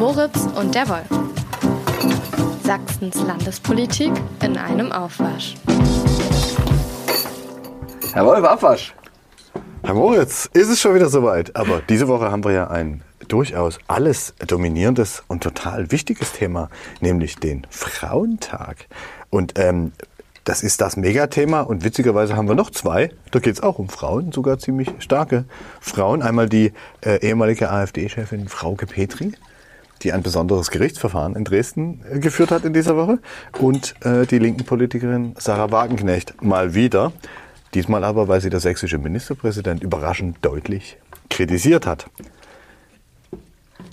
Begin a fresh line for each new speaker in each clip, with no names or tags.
Moritz und der Wolf. Sachsens Landespolitik in einem Aufwasch.
Herr Wolf, Abwasch.
Herr Moritz, ist es schon wieder soweit. Aber diese Woche haben wir ja ein durchaus alles dominierendes und total wichtiges Thema, nämlich den Frauentag. Und ähm, das ist das Megathema und witzigerweise haben wir noch zwei. Da geht es auch um Frauen, sogar ziemlich starke Frauen. Einmal die äh, ehemalige AfD-Chefin Frauke Petri, die ein besonderes Gerichtsverfahren in Dresden äh, geführt hat in dieser Woche. Und äh, die linken Politikerin Sarah Wagenknecht mal wieder. Diesmal aber, weil sie der sächsische Ministerpräsident überraschend deutlich kritisiert hat.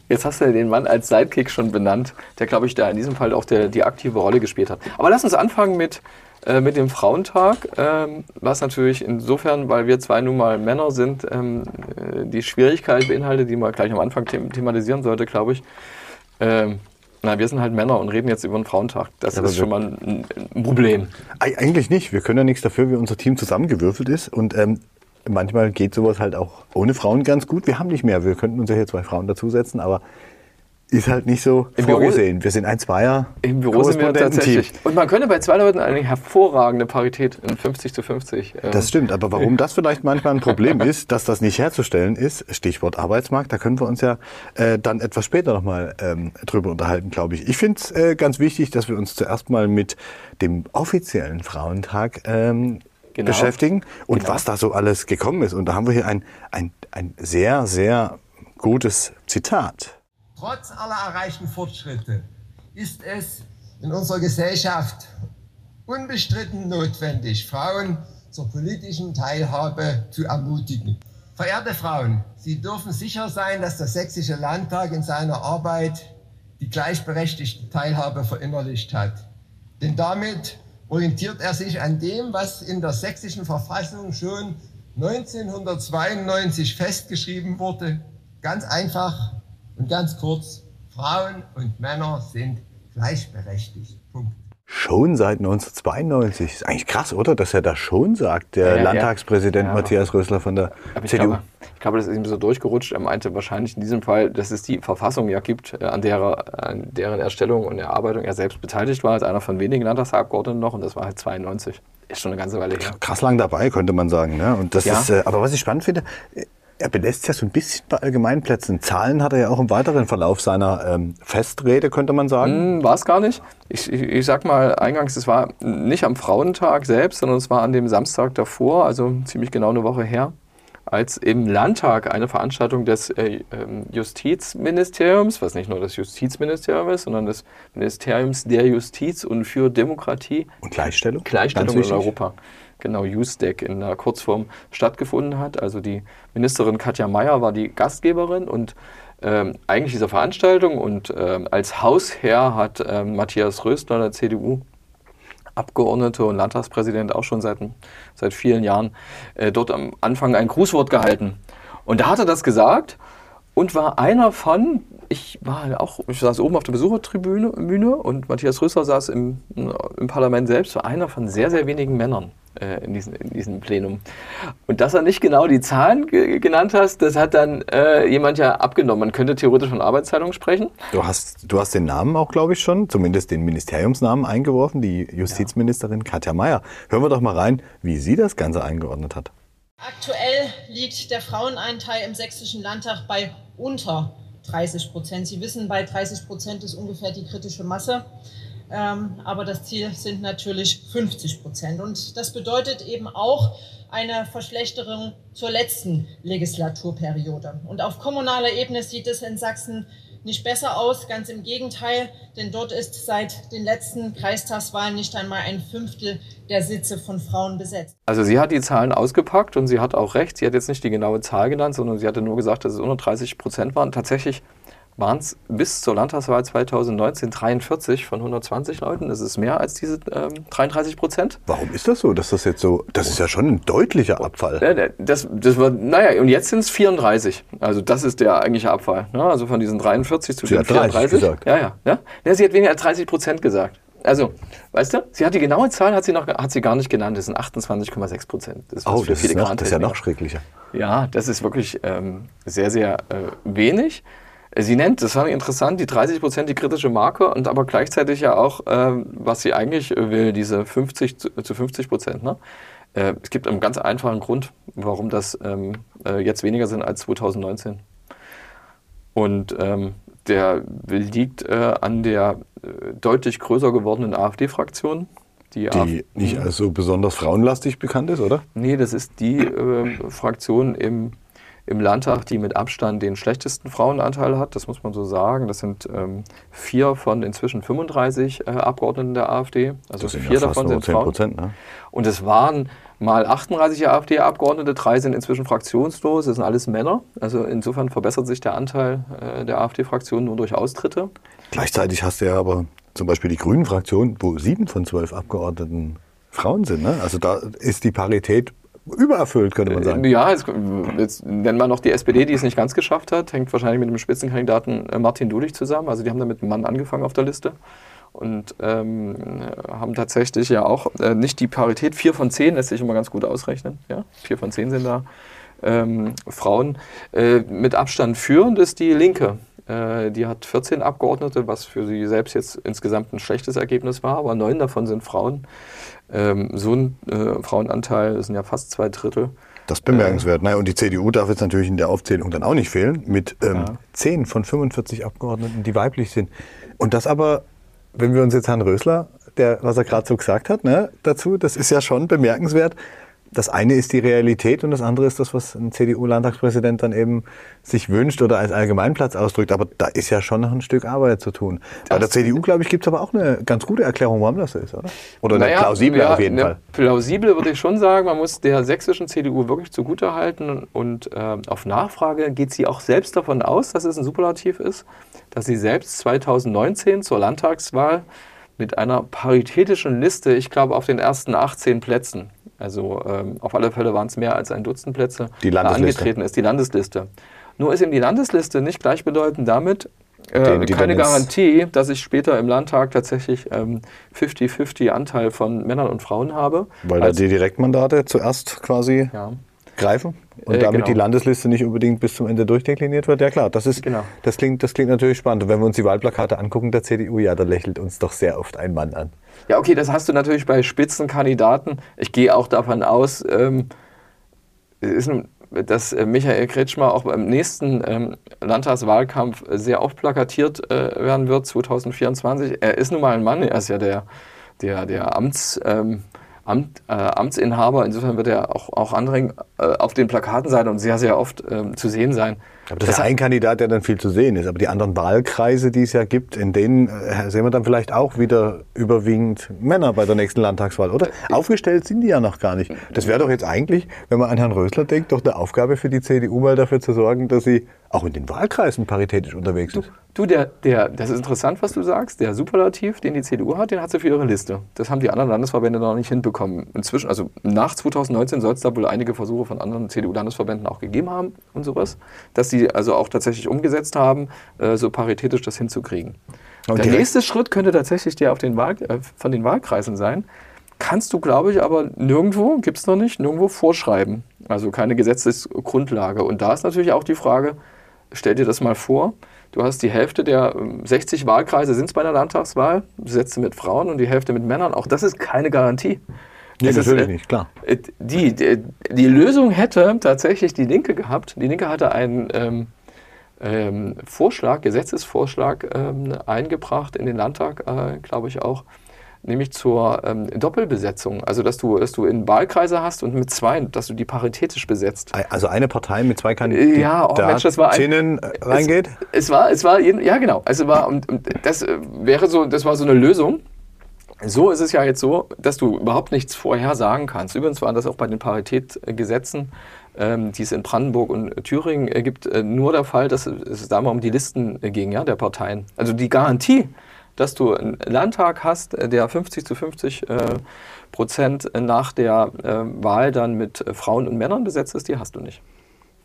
Jetzt hast du den Mann als Sidekick schon benannt, der, glaube ich, da in diesem Fall auch der, die aktive Rolle gespielt hat. Aber lass uns anfangen mit, äh, mit dem Frauentag, ähm, was natürlich insofern, weil wir zwei nun mal Männer sind, ähm, äh, die Schwierigkeit beinhaltet, die man gleich am Anfang them thematisieren sollte, glaube ich. Ähm, na, wir sind halt Männer und reden jetzt über den Frauentag. Das
Ja,
ist schon mal ein, ein Problem.
Eig- Eigentlich nicht. Wir können ja nichts dafür, wie unser Team zusammengewürfelt ist. Und ähm, manchmal geht sowas halt auch ohne Frauen ganz gut. Wir haben nicht mehr. Wir könnten uns ja hier zwei Frauen dazusetzen, aber ist halt nicht so
Im Büro-
vorgesehen. wir sind ein Zweier.
Im Büro sind wir tatsächlich. Und man könnte bei zwei Leuten eine hervorragende Parität in 50 zu 50. ähm,
Das stimmt, aber warum das vielleicht manchmal ein Problem ist, dass das nicht herzustellen ist, Stichwort Arbeitsmarkt, da können wir uns ja äh, dann etwas später nochmal ähm, drüber unterhalten, glaube ich. Ich finde es äh, ganz wichtig, dass wir uns zuerst mal mit dem offiziellen Frauentag ähm,
Genau.
beschäftigen und
Genau.
was da so alles gekommen ist. Und da haben wir hier ein, ein, ein sehr, sehr gutes Zitat.
Trotz aller erreichten Fortschritte ist es in unserer Gesellschaft unbestritten notwendig, Frauen zur politischen Teilhabe zu ermutigen. Verehrte Frauen, Sie dürfen sicher sein, dass der Sächsische Landtag in seiner Arbeit die gleichberechtigte Teilhabe verinnerlicht hat. Denn damit orientiert er sich an dem, was in der sächsischen Verfassung schon 1992 festgeschrieben wurde. Ganz einfach und ganz kurz, Frauen und Männer sind gleichberechtigt. Punkt.
Schon seit 1992. Ist eigentlich krass, oder? Dass er das schon sagt, der
Ja, ja.
Landtagspräsident
Ja.
Matthias Rösler von der
ich
CDU.
glaube, ich glaube, das ist ihm so durchgerutscht. Er meinte wahrscheinlich in diesem Fall, dass es die Verfassung ja gibt, äh, an, derer, an deren Erstellung und Erarbeitung er selbst beteiligt war, als einer von wenigen Landtagsabgeordneten noch. Und das war halt 92. Ist schon eine ganze Weile her.
krass lang dabei, könnte man sagen. Ne? Und das
Ja.
ist, äh, aber was ich spannend finde, äh, er belässt ja so ein bisschen bei Allgemeinplätzen. Zahlen hat er ja auch im weiteren Verlauf seiner ähm, Festrede, könnte man sagen.
Hm, War es gar nicht. Ich, ich, ich sag mal eingangs, es war nicht am Frauentag selbst, sondern es war an dem Samstag davor, also ziemlich genau eine Woche her, als im Landtag eine Veranstaltung des äh, ähm, Justizministeriums, was nicht nur das Justizministerium ist, sondern des Ministeriums der Justiz und für Demokratie,
Und Gleichstellung?
Gleichstellung in
wichtig.
Genau, USDEC in der Kurzform stattgefunden hat. Also die Ministerin Katja Mayer war die Gastgeberin und ähm, eigentlich dieser Veranstaltung und ähm, als Hausherr hat ähm, Matthias Rösler, der CDU, Abgeordnete und Landtagspräsident auch schon seit, seit vielen Jahren, äh, dort am Anfang ein Grußwort gehalten. Und da hat er das gesagt und war einer von, ich war auch, ich saß oben auf der Besuchertribüne und Matthias Rösler saß im, im Parlament selbst, war einer von sehr, sehr wenigen Männern äh, in, diesem, in diesem Plenum. Und dass er nicht genau die Zahlen ge genannt hast, das hat dann äh, jemand ja abgenommen. Man könnte theoretisch von Arbeitsteilung sprechen.
Du hast, du hast den Namen auch, glaube ich, schon, zumindest den Ministeriumsnamen eingeworfen, die Justizministerin Katja Mayer. Hören wir doch mal rein, wie sie das Ganze eingeordnet hat.
Aktuell liegt der Frauenanteil im sächsischen Landtag bei unter 30 Prozent. Sie wissen, bei 30 Prozent ist ungefähr die kritische Masse. Ähm, aber das Ziel sind natürlich 50 Prozent. Und das bedeutet eben auch eine Verschlechterung zur letzten Legislaturperiode. Und auf kommunaler Ebene sieht es in Sachsen nicht besser aus, ganz im Gegenteil, denn dort ist seit den letzten Kreistagswahlen nicht einmal ein Fünftel der Sitze von Frauen besetzt.
Also sie hat die Zahlen ausgepackt und sie hat auch recht. Sie hat jetzt nicht die genaue Zahl genannt, sondern sie hatte nur gesagt, dass es unter 30 Prozent waren. Tatsächlich waren es bis zur Landtagswahl 2019 43 von 120 Leuten. Das ist mehr als diese ähm, 33 Prozent.
Warum ist das so, dass das jetzt so, das ist ja schon ein deutlicher Abfall.
Ja, Das, das war, naja, und jetzt sind es 34. Also das ist der eigentliche Abfall. Ne? Also von diesen 43 zu
Sie
den
hat 30
34.
gesagt.
Ja, ja, ja. ja. Sie hat weniger als 30 Prozent gesagt. Also, weißt du, sie hat die genaue Zahl hat sie, noch, hat sie gar nicht genannt. Das sind 28,6 Prozent. Das ist
Oh, das ist, noch, das ist ja noch schrecklicher.
Ja, das ist wirklich ähm, sehr, sehr äh, wenig. Sie nennt, das war interessant, die 30 Prozent die kritische Marke und aber gleichzeitig ja auch, ähm, was sie eigentlich will, diese 50 zu, zu 50 Prozent. Ne? Äh, es gibt einen ganz einfachen Grund, warum das ähm, äh, jetzt weniger sind als 2019. Und ähm, der liegt äh, an der äh, deutlich größer gewordenen AfD-Fraktion.
Die, die nicht als so besonders frauenlastig bekannt ist, oder?
Nee, das ist die äh, Fraktion im im Landtag, die mit Abstand den schlechtesten Frauenanteil hat. Das muss man so sagen. Das sind ähm, vier von inzwischen 35 äh, Abgeordneten der AfD. Also vier ja davon sind Frauen. Ne? Und es waren mal 38 AfD-Abgeordnete, drei sind inzwischen fraktionslos. Das sind alles Männer. Also insofern verbessert sich der Anteil äh, der AfD-Fraktion nur durch Austritte.
Gleichzeitig hast du ja aber zum Beispiel die Grünen-Fraktion, wo sieben von zwölf Abgeordneten Frauen sind. Ne? Also da ist die Parität übererfüllt, könnte man sagen.
Ja, jetzt, jetzt nennen wir noch die SPD, die es nicht ganz geschafft hat. Hängt wahrscheinlich mit dem Spitzenkandidaten äh, Martin Dulich zusammen. Also die haben da mit einem Mann angefangen auf der Liste und ähm, haben tatsächlich ja auch äh, nicht die Parität. Vier von zehn lässt sich immer ganz gut ausrechnen. Ja? Vier von zehn sind da ähm, Frauen. Äh, mit Abstand führend ist die Linke. Äh, die hat 14 Abgeordnete, was für sie selbst jetzt insgesamt ein schlechtes Ergebnis war, aber neun davon sind Frauen. Ähm, so ein äh, Frauenanteil, sind ja fast zwei Drittel.
Das ist bemerkenswert. Äh, naja, und die CDU darf jetzt natürlich in der Aufzählung dann auch nicht fehlen, mit ähm, ja. 10 von 45 Abgeordneten, die weiblich sind. Und das aber, wenn wir uns jetzt Herrn Rösler, der, was er gerade so gesagt hat, ne, dazu, das ist ja schon bemerkenswert das eine ist die Realität und das andere ist das, was ein CDU-Landtagspräsident dann eben sich wünscht oder als Allgemeinplatz ausdrückt. Aber da ist ja schon noch ein Stück Arbeit zu tun. Bei der CDU, glaube ich, gibt es aber auch eine ganz gute Erklärung, warum das so ist, oder? Oder
naja, eine plausible ja, auf jeden Fall. Plausible würde ich schon sagen. Man muss der sächsischen CDU wirklich zugutehalten und äh, auf Nachfrage geht sie auch selbst davon aus, dass es ein Superlativ ist, dass sie selbst 2019 zur Landtagswahl mit einer paritätischen Liste, ich glaube auf den ersten 18 Plätzen, also ähm, auf alle Fälle waren es mehr als ein Dutzend Plätze,
die Landesliste.
angetreten ist, die Landesliste. Nur ist eben die Landesliste nicht gleichbedeutend damit, äh, keine Garantie, dass ich später im Landtag tatsächlich 50-50 ähm, Anteil von Männern und Frauen habe.
Weil da die Direktmandate zuerst quasi ja. Greifen und äh, damit genau. die Landesliste nicht unbedingt bis zum Ende durchdekliniert wird. Ja klar, das, ist, genau. das, klingt, das klingt natürlich spannend. Und wenn wir uns die Wahlplakate angucken der CDU, ja, da lächelt uns doch sehr oft ein Mann an.
Ja, okay, das hast du natürlich bei Spitzenkandidaten. Ich gehe auch davon aus, ähm, ist, dass äh, Michael Kretschmer auch beim nächsten ähm, Landtagswahlkampf sehr oft plakatiert äh, werden wird, 2024. Er ist nun mal ein Mann, er ist ja der, der, der Amts... Ähm, Amt, äh, Amtsinhaber. Insofern wird er auch, auch anderen äh, auf den Plakaten sein und sehr, sehr oft äh, zu sehen sein.
Aber das, das ist ein Kandidat, der dann viel zu sehen ist. Aber die anderen Wahlkreise, die es ja gibt, in denen äh, sehen wir dann vielleicht auch wieder überwiegend Männer bei der nächsten Landtagswahl, oder? Aufgestellt sind die ja noch gar nicht. Das wäre doch jetzt eigentlich, wenn man an Herrn Rösler denkt, doch eine Aufgabe für die CDU mal dafür zu sorgen, dass sie auch in den Wahlkreisen paritätisch unterwegs ist.
Du, der, der, das ist interessant, was du sagst. Der Superlativ, den die CDU hat, den hat sie für ihre Liste. Das haben die anderen Landesverbände noch nicht hinbekommen. Inzwischen, also nach 2019 soll es da wohl einige Versuche von anderen CDU-Landesverbänden auch gegeben haben und sowas, dass sie also auch tatsächlich umgesetzt haben, äh, so paritätisch das hinzukriegen. Und der nächste Schritt könnte tatsächlich der auf den Wahl, äh, von den Wahlkreisen sein. Kannst du, glaube ich, aber nirgendwo, gibt es noch nicht, nirgendwo vorschreiben. Also keine Gesetzesgrundlage. Und da ist natürlich auch die Frage, stell dir das mal vor, du hast die Hälfte der 60 ähm, Wahlkreise sind es bei einer Landtagswahl, besetzt mit Frauen und die Hälfte mit Männern. Auch das ist keine Garantie.
Nee, das natürlich ist, äh, nicht, klar.
Äh, die, die, die, Lösung hätte tatsächlich die Linke gehabt. Die Linke hatte einen ähm, ähm, Vorschlag, Gesetzesvorschlag ähm, eingebracht in den Landtag, äh, glaube ich auch, nämlich zur ähm, Doppelbesetzung. Also, dass du, dass du in Wahlkreise hast und mit zwei, dass du die paritätisch besetzt.
Also eine Partei mit zwei Kandidaten
ja, oh Mensch, das war ein,
reingeht?
Es, es, war, es war, ja genau. Also war, und, und das äh, wäre so, das war so eine Lösung. So ist es ja jetzt so, dass du überhaupt nichts vorher sagen kannst. Übrigens war das auch bei den Paritätgesetzen, ähm, die es in Brandenburg und Thüringen äh, gibt, äh, nur der Fall, dass es da mal um die Listen ging, ja, der Parteien. Also die Garantie, dass du einen Landtag hast, äh, der 50 zu 50 äh, Prozent nach der äh, Wahl dann mit Frauen und Männern besetzt ist, die hast du nicht.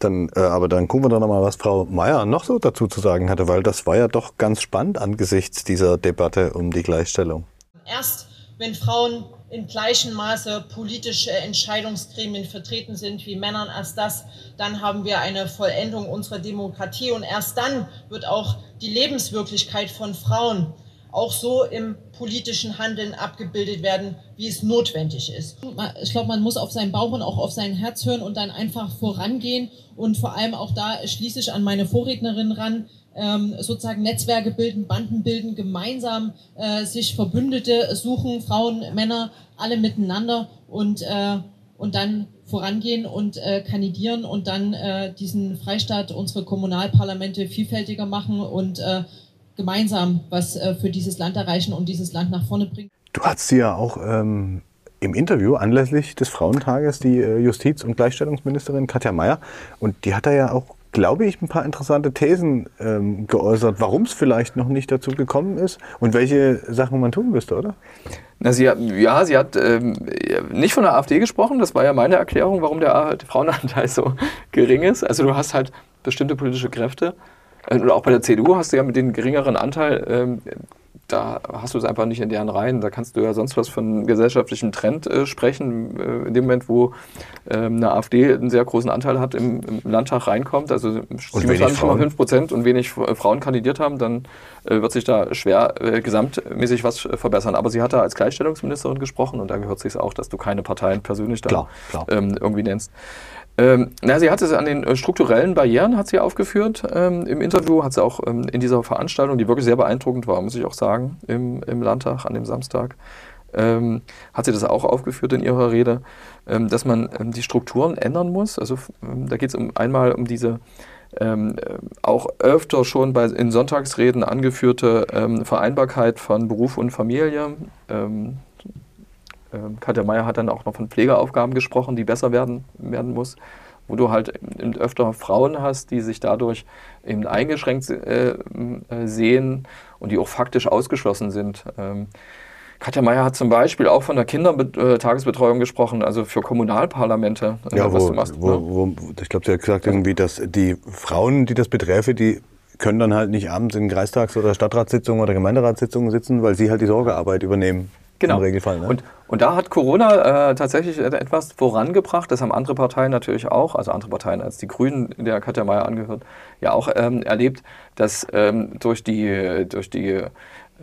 Dann, äh, aber dann gucken wir doch nochmal, was Frau Mayer noch so dazu zu sagen hatte, weil das war ja doch ganz spannend angesichts dieser Debatte um die Gleichstellung.
Erst wenn Frauen in gleichem Maße politische Entscheidungsgremien vertreten sind wie Männern. Erst das, dann haben wir eine Vollendung unserer Demokratie und erst dann wird auch die Lebenswirklichkeit von Frauen auch so im politischen Handeln abgebildet werden, wie es notwendig ist.
Ich glaube, man muss auf seinen Bauch und auch auf sein Herz hören und dann einfach vorangehen und vor allem auch da schließe ich an meine Vorrednerin ran, ähm, sozusagen Netzwerke bilden, Banden bilden, gemeinsam äh, sich Verbündete suchen, Frauen, Männer, alle miteinander und, äh, und dann vorangehen und äh, kandidieren und dann äh, diesen Freistaat, unsere Kommunalparlamente vielfältiger machen und äh, gemeinsam was äh, für dieses Land erreichen und dieses Land nach vorne bringen.
Du hast sie ja auch ähm, im Interview anlässlich des Frauentages die äh, Justiz- und Gleichstellungsministerin Katja Mayer und die hat da ja auch glaube ich, ein paar interessante Thesen ähm, geäußert, warum es vielleicht noch nicht dazu gekommen ist und welche Sachen man tun müsste, oder?
Na, sie hat, ja, sie hat ähm, nicht von der AfD gesprochen. Das war ja meine Erklärung, warum der Frauenanteil so gering ist. Also du hast halt bestimmte politische Kräfte. Äh, oder auch bei der CDU hast du ja mit dem geringeren Anteil ähm, da hast du es einfach nicht in deren Reihen. Da kannst du ja sonst was von einem gesellschaftlichen Trend äh, sprechen. Äh, in dem Moment, wo ähm, eine AfD einen sehr großen Anteil hat, im, im Landtag reinkommt, also 27,5 Prozent und wenig Frauen kandidiert haben, dann äh, wird sich da schwer äh, gesamtmäßig was äh, verbessern. Aber sie hat da als Gleichstellungsministerin gesprochen und da gehört sich auch, dass du keine Parteien persönlich da klar, klar. Ähm, irgendwie nennst. Ähm, na, sie hat es an den äh, strukturellen Barrieren hat sie aufgeführt. Ähm, Im Interview hat sie auch ähm, in dieser Veranstaltung, die wirklich sehr beeindruckend war, muss ich auch sagen, im, im Landtag an dem Samstag, ähm, hat sie das auch aufgeführt in ihrer Rede, ähm, dass man ähm, die Strukturen ändern muss. Also da geht es um, einmal um diese ähm, auch öfter schon bei, in Sonntagsreden angeführte ähm, Vereinbarkeit von Beruf und Familie. Ähm, Katja Mayer hat dann auch noch von Pflegeaufgaben gesprochen, die besser werden, werden muss, wo du halt öfter Frauen hast, die sich dadurch eben eingeschränkt äh, äh, sehen und die auch faktisch ausgeschlossen sind. Ähm, Katja Mayer hat zum Beispiel auch von der Kindertagesbetreuung gesprochen, also für Kommunalparlamente.
Äh, ja, wo, machst, wo, ne? wo, ich glaube, sie hat gesagt irgendwie, dass die Frauen, die das beträfe, die können dann halt nicht abends in Kreistags- oder Stadtratssitzungen oder Gemeinderatssitzungen sitzen, weil sie halt die Sorgearbeit übernehmen.
Genau. Im Regelfall. Ne? Und, und da hat Corona äh, tatsächlich etwas vorangebracht. Das haben andere Parteien natürlich auch, also andere Parteien als die Grünen, der Katja Mayer angehört, ja auch ähm, erlebt, dass ähm, durch die, durch die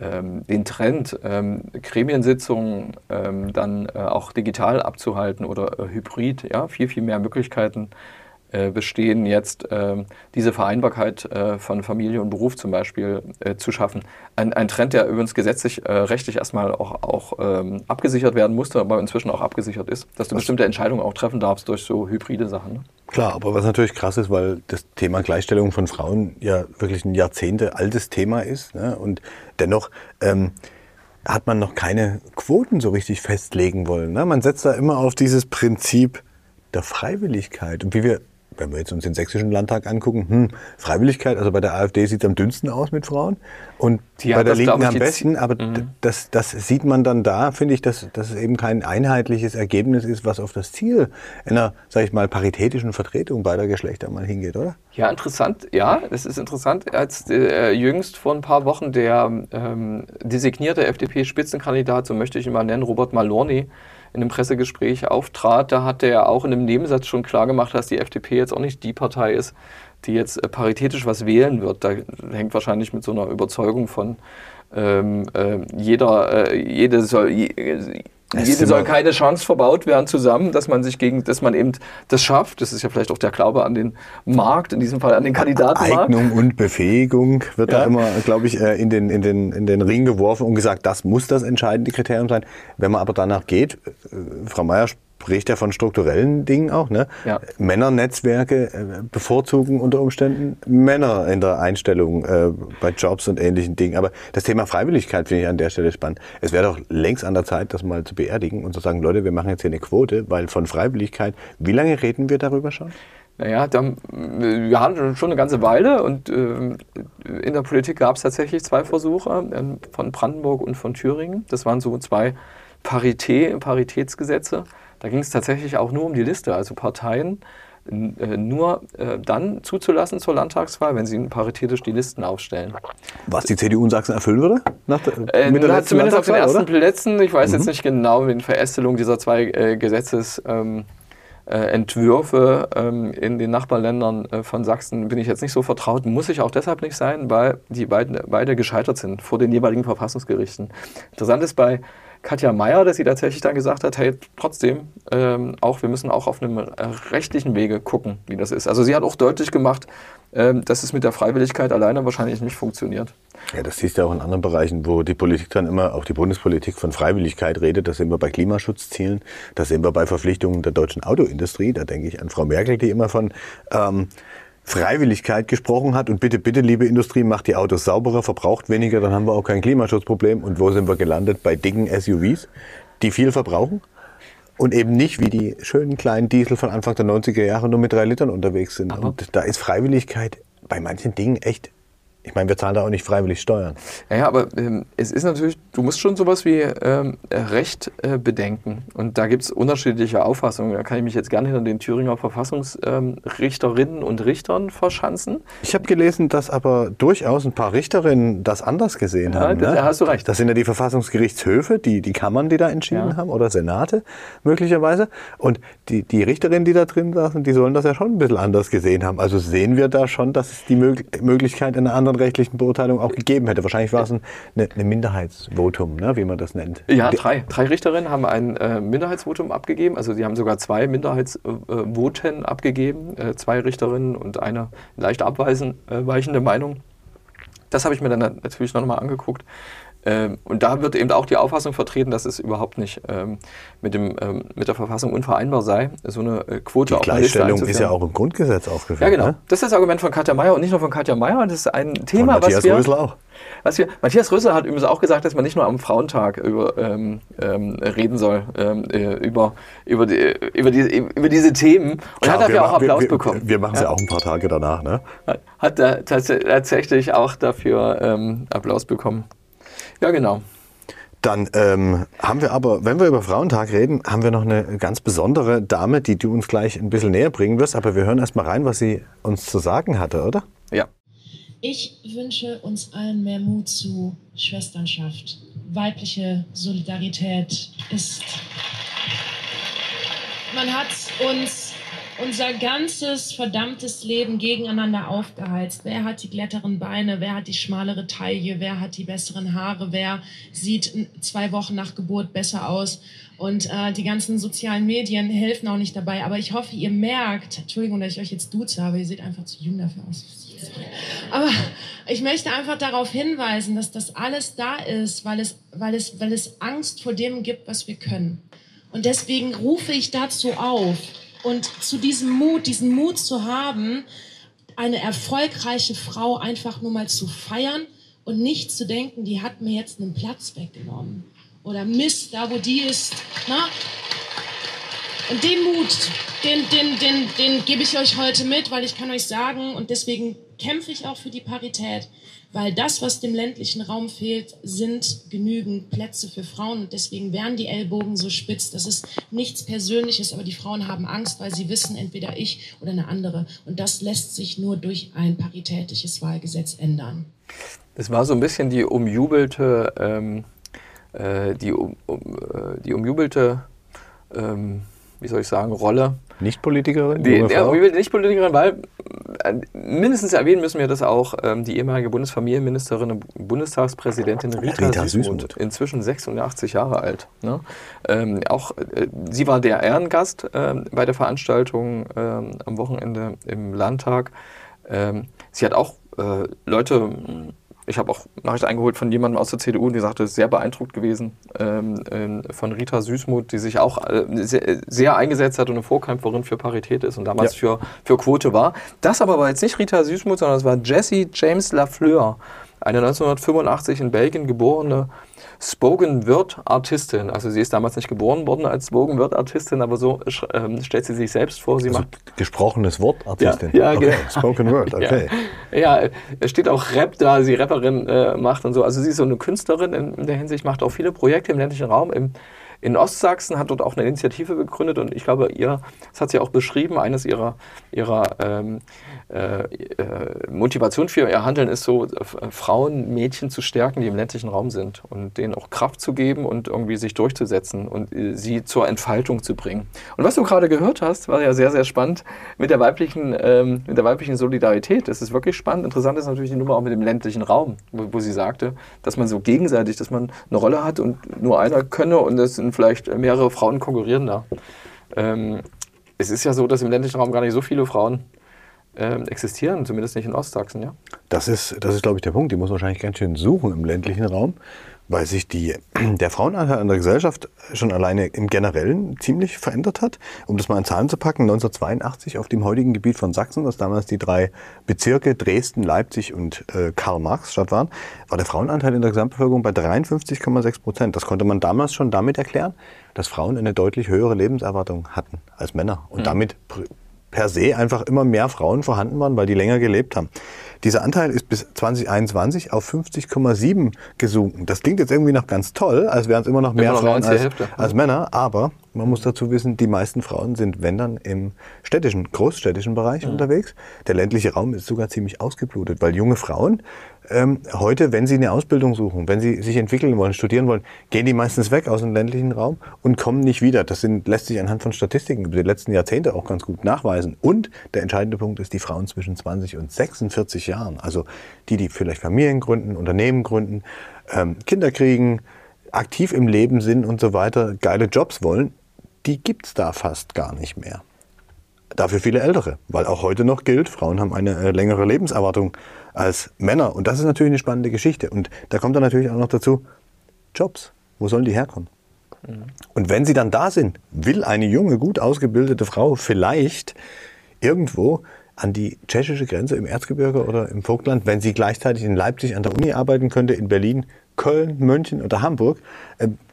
ähm, den Trend, ähm, Gremiensitzungen ähm, dann äh, auch digital abzuhalten oder äh, hybrid, ja, viel, viel mehr Möglichkeiten äh, bestehen, jetzt ähm, diese Vereinbarkeit äh, von Familie und Beruf zum Beispiel äh, zu schaffen. Ein, ein, Trend, der übrigens gesetzlich, rechtlich erstmal auch, auch ähm, abgesichert werden musste, aber inzwischen auch abgesichert ist, dass du bestimmte Entscheidungen auch treffen darfst durch so hybride Sachen. Ne?
Klar, aber was natürlich krass ist, weil das Thema Gleichstellung von Frauen ja wirklich ein Jahrzehnte altes Thema ist ne? und dennoch ähm, hat man noch keine Quoten so richtig festlegen wollen. Ne? Man setzt da immer auf dieses Prinzip der Freiwilligkeit. Und wie wir wenn wir jetzt uns den sächsischen Landtag angucken, hm, Freiwilligkeit, also bei der AfD sieht es am dünnsten aus mit Frauen und Die bei der Linken am besten, aber mhm. das, das sieht man dann da, finde ich, dass, dass es eben kein einheitliches Ergebnis ist, was auf das Ziel einer, sage ich mal, paritätischen Vertretung beider Geschlechter mal hingeht, oder?
Ja, interessant, ja, es ist interessant, als äh, jüngst vor ein paar Wochen der ähm, designierte FDP-Spitzenkandidat, so möchte ich ihn mal nennen, Robert Malorny, in einem Pressegespräch auftrat, da hat er auch in einem Nebensatz schon klar gemacht, dass die FDP jetzt auch nicht die Partei ist, die jetzt äh, paritätisch was wählen wird. Da hängt wahrscheinlich mit so einer Überzeugung von ähm, äh, jeder, äh, jede soll, je, jede soll keine Chance verbaut werden zusammen, dass man sich gegen, dass man eben das schafft. Das ist ja vielleicht auch der Glaube an den Markt, in diesem Fall an den Kandidatenmarkt.
Eignung und Befähigung wird ja. da immer, glaube ich, äh, in den, in, den, in den Ring geworfen und gesagt, das muss das entscheidende Kriterium sein. Wenn man aber danach geht, äh, Frau Mayer spricht ja von strukturellen Dingen auch. Ne? Ja. Männernetzwerke äh, bevorzugen unter Umständen Männer in der Einstellung äh, bei Jobs und ähnlichen Dingen. Aber das Thema Freiwilligkeit finde ich an der Stelle spannend. Es wäre doch längst an der Zeit, das mal zu beerdigen und zu sagen, Leute, wir machen jetzt hier eine Quote, weil von Freiwilligkeit, wie lange reden wir darüber schon?
Naja, dann, wir haben schon eine ganze Weile und äh, in der Politik gab es tatsächlich zwei Versuche, äh, von Brandenburg und von Thüringen. Das waren so zwei Parität, Paritätsgesetze. Da ging es tatsächlich auch nur um die Liste. Also Parteien äh, nur äh, dann zuzulassen zur Landtagswahl, wenn sie paritätisch die Listen aufstellen.
Was die CDU in Sachsen erfüllen würde?
Nach der, äh, mit der na, zumindest auf den ersten oder? Plätzen. Ich weiß mhm. jetzt nicht genau, in Verästelung dieser zwei äh, Gesetzes. Ähm, äh, ähm, in den Nachbarländern äh, von Sachsen bin ich jetzt nicht so vertraut. Muss ich auch deshalb nicht sein, weil die beiden, beide gescheitert sind vor den jeweiligen Verfassungsgerichten. Interessant ist bei Katja Mayer, dass sie tatsächlich dann gesagt hat, hey, trotzdem, ähm, auch wir müssen auch auf einem äh, rechtlichen Wege gucken, wie das ist. Also sie hat auch deutlich gemacht, ähm, dass es mit der Freiwilligkeit alleine wahrscheinlich nicht funktioniert.
Ja, das siehst du auch in anderen Bereichen, wo die Politik dann immer, auch die Bundespolitik von Freiwilligkeit redet. Das sehen wir bei Klimaschutzzielen, das sehen wir bei Verpflichtungen der deutschen Autoindustrie. Da denke ich an Frau Merkel, die immer von ähm, Freiwilligkeit gesprochen hat und bitte, bitte, liebe Industrie, macht die Autos sauberer, verbraucht weniger, dann haben wir auch kein Klimaschutzproblem. Und wo sind wir gelandet? Bei dicken SUVs, die viel verbrauchen und eben nicht wie die schönen kleinen Diesel von Anfang der 90er Jahre nur mit drei Litern unterwegs sind. Aber und da ist Freiwilligkeit bei manchen Dingen echt ich meine, wir zahlen da auch nicht freiwillig Steuern.
Ja, ja aber ähm, es ist natürlich, du musst schon sowas wie ähm, Recht äh, bedenken. Und da gibt es unterschiedliche Auffassungen. Da kann ich mich jetzt gerne hinter den Thüringer Verfassungsrichterinnen ähm, und Richtern verschanzen.
Ich habe gelesen, dass aber durchaus ein paar Richterinnen das anders gesehen ja, haben.
Da ne? hast du recht.
Das sind ja die Verfassungsgerichtshöfe, die, die Kammern, die da entschieden ja. haben, oder Senate möglicherweise. Und die, die Richterinnen, die da drin saßen, die sollen das ja schon ein bisschen anders gesehen haben. Also sehen wir da schon, dass es die Möglichkeit einer anderen anderen rechtlichen Beurteilung auch gegeben hätte. Wahrscheinlich war es ein eine, eine Minderheitsvotum, ne, wie man das nennt.
Ja, drei, drei Richterinnen haben ein äh, Minderheitsvotum abgegeben. Also sie haben sogar zwei Minderheitsvoten abgegeben. Äh, zwei Richterinnen und eine leicht abweichende äh, Meinung. Das habe ich mir dann natürlich noch mal angeguckt. Ähm, und da wird eben auch die Auffassung vertreten, dass es überhaupt nicht ähm, mit, dem, ähm, mit der Verfassung unvereinbar sei, so eine äh, Quote
die Gleichstellung ist ja auch im Grundgesetz aufgeführt.
Ja, genau. Ne? Das ist das Argument von Katja Mayer und nicht nur von Katja Mayer. Das ist ein Thema, von Matthias was wir, Rösler auch. Was wir, Matthias Rösler hat übrigens auch gesagt, dass man nicht nur am Frauentag über, ähm, ähm, reden soll, äh, über, über, die, über, die, über diese Themen. Und Klar, hat dafür auch Applaus
wir,
bekommen.
Wir machen es ja. ja. auch ein paar Tage danach. Ne?
Hat da tatsächlich auch dafür Applaus bekommen. Ja, genau.
Dann ähm, haben wir aber, wenn wir über Frauentag reden, haben wir noch eine ganz besondere Dame, die du uns gleich ein bisschen näher bringen wirst. Aber wir hören erst mal rein, was sie uns zu sagen hatte, oder?
Ja.
Ich wünsche uns allen mehr Mut zu Schwesternschaft. Weibliche Solidarität ist. Man hat uns unser ganzes verdammtes Leben gegeneinander aufgeheizt. Wer hat die glatteren Beine? Wer hat die schmalere Taille? Wer hat die besseren Haare? Wer sieht zwei Wochen nach Geburt besser aus? Und äh, die ganzen sozialen Medien helfen auch nicht dabei. Aber ich hoffe, ihr merkt, Entschuldigung, dass ich euch jetzt duze, aber ihr seht einfach zu jung dafür aus. Aber ich möchte einfach darauf hinweisen, dass das alles da ist, weil es, weil es, weil es Angst vor dem gibt, was wir können. Und deswegen rufe ich dazu auf, und zu diesem Mut, diesen Mut zu haben, eine erfolgreiche Frau einfach nur mal zu feiern und nicht zu denken, die hat mir jetzt einen Platz weggenommen. Oder Mist, da wo die ist. Na? Und den Mut, den, den, den, den gebe ich euch heute mit, weil ich kann euch sagen, und deswegen kämpfe ich auch für die Parität, weil das, was dem ländlichen Raum fehlt, sind genügend Plätze für Frauen und deswegen werden die Ellbogen so spitz. Das ist nichts Persönliches, aber die Frauen haben Angst, weil sie wissen, entweder ich oder eine andere. Und das lässt sich nur durch ein paritätisches Wahlgesetz ändern.
Das war so ein bisschen die umjubelte, ähm, äh, die, um, um, äh, die umjubelte, ähm, wie soll ich sagen, Rolle
nicht-Politikerin?
Die, ja, Nicht-Politikerin, weil äh, mindestens erwähnen müssen wir, dass auch ähm, die ehemalige Bundesfamilienministerin und Bundestagspräsidentin Rita, Rita Süßmuth, Süßmuth, inzwischen 86 Jahre alt. Ne? Ähm, auch äh, sie war der Ehrengast äh, bei der Veranstaltung ähm, am Wochenende im Landtag. Ähm, sie hat auch äh, Leute ich habe auch Nachricht eingeholt von jemandem aus der CDU, die sagte, sehr beeindruckt gewesen ähm, ähm, von Rita Süßmuth, die sich auch äh, sehr, sehr, eingesetzt hat und eine Vorkämpferin für Parität ist und damals ja. für, für Quote war. Das aber war jetzt nicht Rita Süßmuth, sondern es war Jessie James Lafleur, eine 1985 in Belgien geborene Spoken Word Artistin. Also sie ist damals nicht geboren worden als Spoken Word Artistin, aber so ähm, stellt sie sich selbst vor. Sie
also
macht
gesprochenes Wort Artistin.
Ja, ja okay.
genau. Spoken Word, okay.
Ja, ja, es steht auch Rap da, sie Rapperin äh, macht und so. Also sie ist so eine Künstlerin in, in der Hinsicht, macht auch viele Projekte im ländlichen Raum. Im, in Ostsachsen, hat dort auch eine Initiative gegründet und ich glaube, ihr, das hat sie auch beschrieben, eines ihrer, ihrer ähm, äh, äh, Motivation für ihr Handeln ist so, äh, Frauen, Mädchen zu stärken, die im ländlichen Raum sind und denen auch Kraft zu geben und irgendwie sich durchzusetzen und äh, sie zur Entfaltung zu bringen. Und was du gerade gehört hast, war ja sehr, sehr spannend mit der weiblichen, ähm, mit der weiblichen Solidarität. Das ist wirklich spannend. Interessant ist natürlich die Nummer auch mit dem ländlichen Raum, wo, wo sie sagte, dass man so gegenseitig, dass man eine Rolle hat und nur einer könne und es sind vielleicht mehrere Frauen konkurrieren da. Ähm, es ist ja so, dass im ländlichen Raum gar nicht so viele Frauen ähm, existieren, zumindest nicht in Ostsachsen, ja?
Das ist, das ist, glaube ich, der Punkt. Die muss wahrscheinlich ganz schön suchen im ländlichen Raum, weil sich die, der Frauenanteil an der Gesellschaft schon alleine im Generellen ziemlich verändert hat. Um das mal in Zahlen zu packen, 1982 auf dem heutigen Gebiet von Sachsen, das damals die drei Bezirke Dresden, Leipzig und äh, Karl-Marx-Stadt waren, war der Frauenanteil in der Gesamtbevölkerung bei 53,6 Prozent. Das konnte man damals schon damit erklären, dass Frauen eine deutlich höhere Lebenserwartung hatten als Männer und mhm. damit per se einfach immer mehr Frauen vorhanden waren, weil die länger gelebt haben. Dieser Anteil ist bis 2021 auf 50,7 gesunken. Das klingt jetzt irgendwie noch ganz toll, als wären es immer noch mehr immer Frauen als, als, Männer, aber man muss dazu wissen, die meisten Frauen sind, wenn dann, im städtischen, großstädtischen Bereich mhm. unterwegs. Der ländliche Raum ist sogar ziemlich ausgeblutet, weil junge Frauen ähm, heute, wenn sie eine Ausbildung suchen, wenn sie sich entwickeln wollen, studieren wollen, gehen die meistens weg aus dem ländlichen Raum und kommen nicht wieder. Das sind, lässt sich anhand von Statistiken über die letzten Jahrzehnte auch ganz gut nachweisen. Und der entscheidende Punkt ist die Frauen zwischen 20 und 46 Jahren. Also die, die vielleicht Familien gründen, Unternehmen gründen, ähm, Kinder kriegen, aktiv im Leben sind und so weiter, geile Jobs wollen, die gibt's da fast gar nicht mehr. Dafür viele Ältere, weil auch heute noch gilt, Frauen haben eine äh, längere Lebenserwartung als Männer. Und das ist natürlich eine spannende Geschichte. Und da kommt dann natürlich auch noch dazu, Jobs. Wo sollen die herkommen? Mhm. Und wenn sie dann da sind, will eine junge, gut ausgebildete Frau vielleicht irgendwo an die tschechische Grenze im Erzgebirge oder im Vogtland, wenn sie gleichzeitig in Leipzig an der Uni arbeiten könnte, in Berlin, Köln, München oder Hamburg.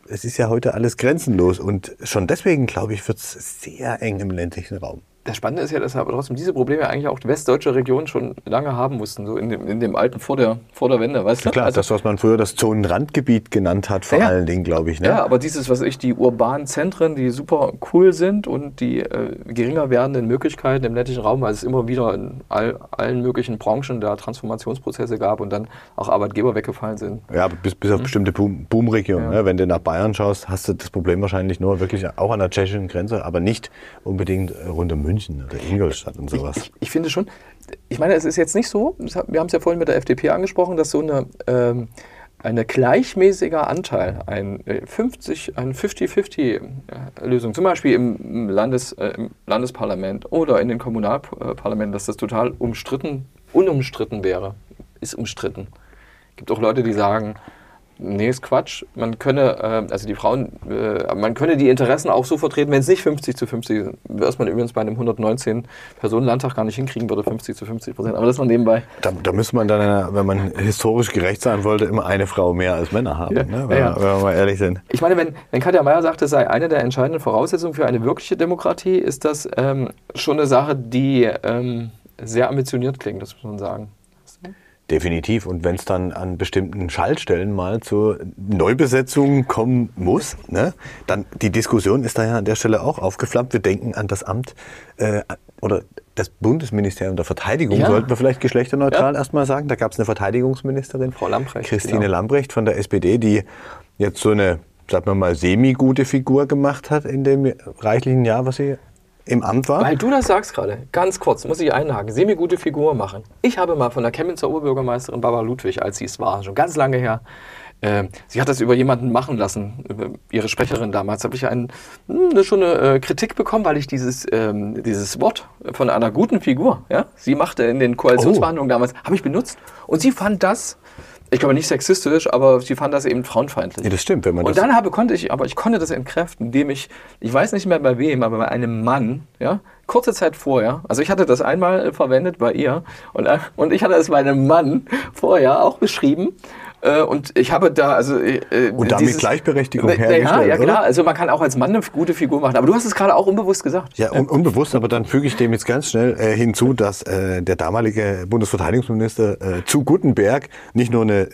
Es ist ja heute alles grenzenlos und schon deswegen, glaube ich, wird es sehr eng im ländlichen Raum
das Spannende ist ja, dass wir aber trotzdem diese Probleme eigentlich auch die westdeutsche Region schon lange haben mussten, so in dem, in dem alten vor der, vor der Wende, weißt
du? Klar, also, das, was man früher das Zonenrandgebiet genannt hat, vor ja, allen Dingen, glaube ich. Ne?
Ja, aber dieses, was ich, die urbanen Zentren, die super cool sind und die äh, geringer werdenden Möglichkeiten im ländlichen Raum, weil es immer wieder in all, allen möglichen Branchen da Transformationsprozesse gab und dann auch Arbeitgeber weggefallen sind.
Ja, bis, bis auf mhm. bestimmte Boom, Boomregionen. Ja. Ne? Wenn du nach Bayern schaust, hast du das Problem wahrscheinlich nur wirklich auch an der tschechischen Grenze, aber nicht unbedingt äh, rund um München. München oder Ingolstadt und sowas.
Ich, ich, ich, finde schon, ich meine, es ist jetzt nicht so, wir haben es ja vorhin mit der FDP angesprochen, dass so eine, ähm, eine gleichmäßiger Anteil, ein 50, äh, ein 50-50-Lösung, zum Beispiel im, Landes, äh, im Landesparlament oder in den Kommunalparlamenten, dass das total umstritten, unumstritten wäre, ist umstritten. Es gibt auch Leute, die sagen, Nee, ist Quatsch. Man könne, äh, also die Frauen, äh, man könne die Interessen auch so vertreten, wenn es nicht 50 zu 50 ist. Was man übrigens bei einem 119-Personen-Landtag gar nicht hinkriegen würde, 50 zu 50 Prozent. Aber das man nebenbei.
Da, da müsste man dann, wenn man historisch gerecht sein wollte, immer eine Frau mehr als Männer haben, ja, ne? wenn, ja. wenn, wir mal ehrlich sind.
Ich meine, wenn, wenn Katja Mayer sagt, es sei eine der entscheidenden Voraussetzungen für eine wirkliche Demokratie, ist das ähm, schon eine Sache, die ähm, sehr ambitioniert klingt, das muss man sagen.
Definitiv. Und wenn es dann an bestimmten Schaltstellen mal zur Neubesetzung kommen muss, ne, dann die Diskussion ist da ja an der Stelle auch aufgeflammt. Wir denken an das Amt äh, oder das Bundesministerium der Verteidigung, ja. sollten wir vielleicht geschlechterneutral ja. erstmal sagen. Da gab es eine Verteidigungsministerin, Frau Lambrecht, Christine genau. Lambrecht von der SPD, die jetzt so eine, sagen wir mal, semi-gute Figur gemacht hat in dem reichlichen Jahr, was sie im Amt war?
Weil du das sagst gerade, ganz kurz, muss ich einhaken, semi-gute Figur machen. Ich habe mal von der Chemnitzer Oberbürgermeisterin Barbara Ludwig, als sie es war, schon ganz lange her, äh, sie hat das über jemanden machen lassen, ihre Sprecherin damals. habe ich ein, eine, schon eine äh, Kritik bekommen, weil ich dieses, ähm, dieses Wort von einer guten Figur, ja, sie machte in den Koalitionsverhandlungen oh. damals, habe ich benutzt. Und sie fand das ich glaube nicht sexistisch, aber sie fand das eben frauenfeindlich.
Ja, das stimmt. Wenn man
und dann habe, konnte ich, aber ich konnte das entkräften, indem ich, ich weiß nicht mehr bei wem, aber bei einem Mann, ja, kurze Zeit vorher, also ich hatte das einmal verwendet bei ihr und, äh, und ich hatte es bei einem Mann vorher auch beschrieben äh, und ich habe da, also. Äh,
äh und damit dieses, Gleichberechtigung hergestellt.
Ja, ja klar. Also man kann auch als Mann eine gute Figur machen. Aber du hast es gerade auch unbewusst gesagt.
Ja, un unbewusst, aber dann füge ich dem jetzt ganz schnell äh, hinzu, dass äh, der damalige Bundesverteidigungsminister äh, zu Gutenberg nicht nur eine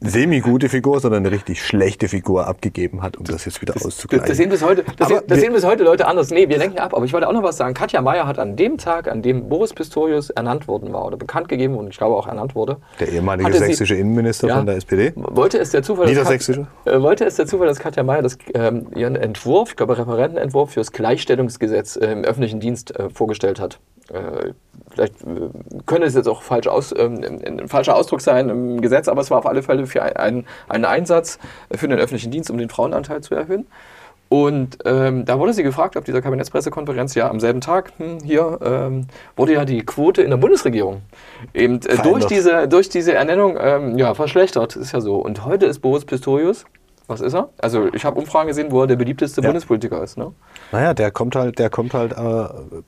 semi-gute Figur, sondern eine richtig schlechte Figur abgegeben hat, um das jetzt wieder
Das,
auszugleichen.
das, sehen bis heute, das, sehen, das
wir-
sehen bis heute Leute anders. Nee, wir lenken ab. Aber ich wollte auch noch was sagen. Katja Mayer hat an dem Tag, an dem Boris Pistorius ernannt worden war oder bekannt gegeben und ich glaube auch ernannt wurde,
der ehemalige
hatte sie-
sächsische Innenminister
Ja.
von der SPD.
wollte es der Zufall, dass
Niedersächsische?
Kat- äh, wollte es der Zufall, dass Katja Mayer das, ähm, ihren Entwurf, ich glaube Referentenentwurf fürs Gleichstellungsgesetz äh, im öffentlichen Dienst äh, vorgestellt hat. Äh, vielleicht äh, könnte es jetzt auch falsch aus, ähm, ein falscher Ausdruck sein im Gesetz, aber es war auf alle Fälle für ein, ein, einen Einsatz für den öffentlichen Dienst, um den Frauenanteil zu erhöhen. Und ähm, da wurde sie gefragt auf dieser Kabinettspressekonferenz, ja, am selben Tag hm, hier ähm, wurde ja die Quote in der Bundesregierung eben äh, durch, diese, durch diese Ernennung ähm, ja, verschlechtert. Ist ja so. Und heute ist Boris Pistorius, was ist er? Also ich habe Umfragen gesehen, wo er der beliebteste
Ja.
Bundespolitiker ist. Ne?
Naja, der kommt halt, der kommt halt äh,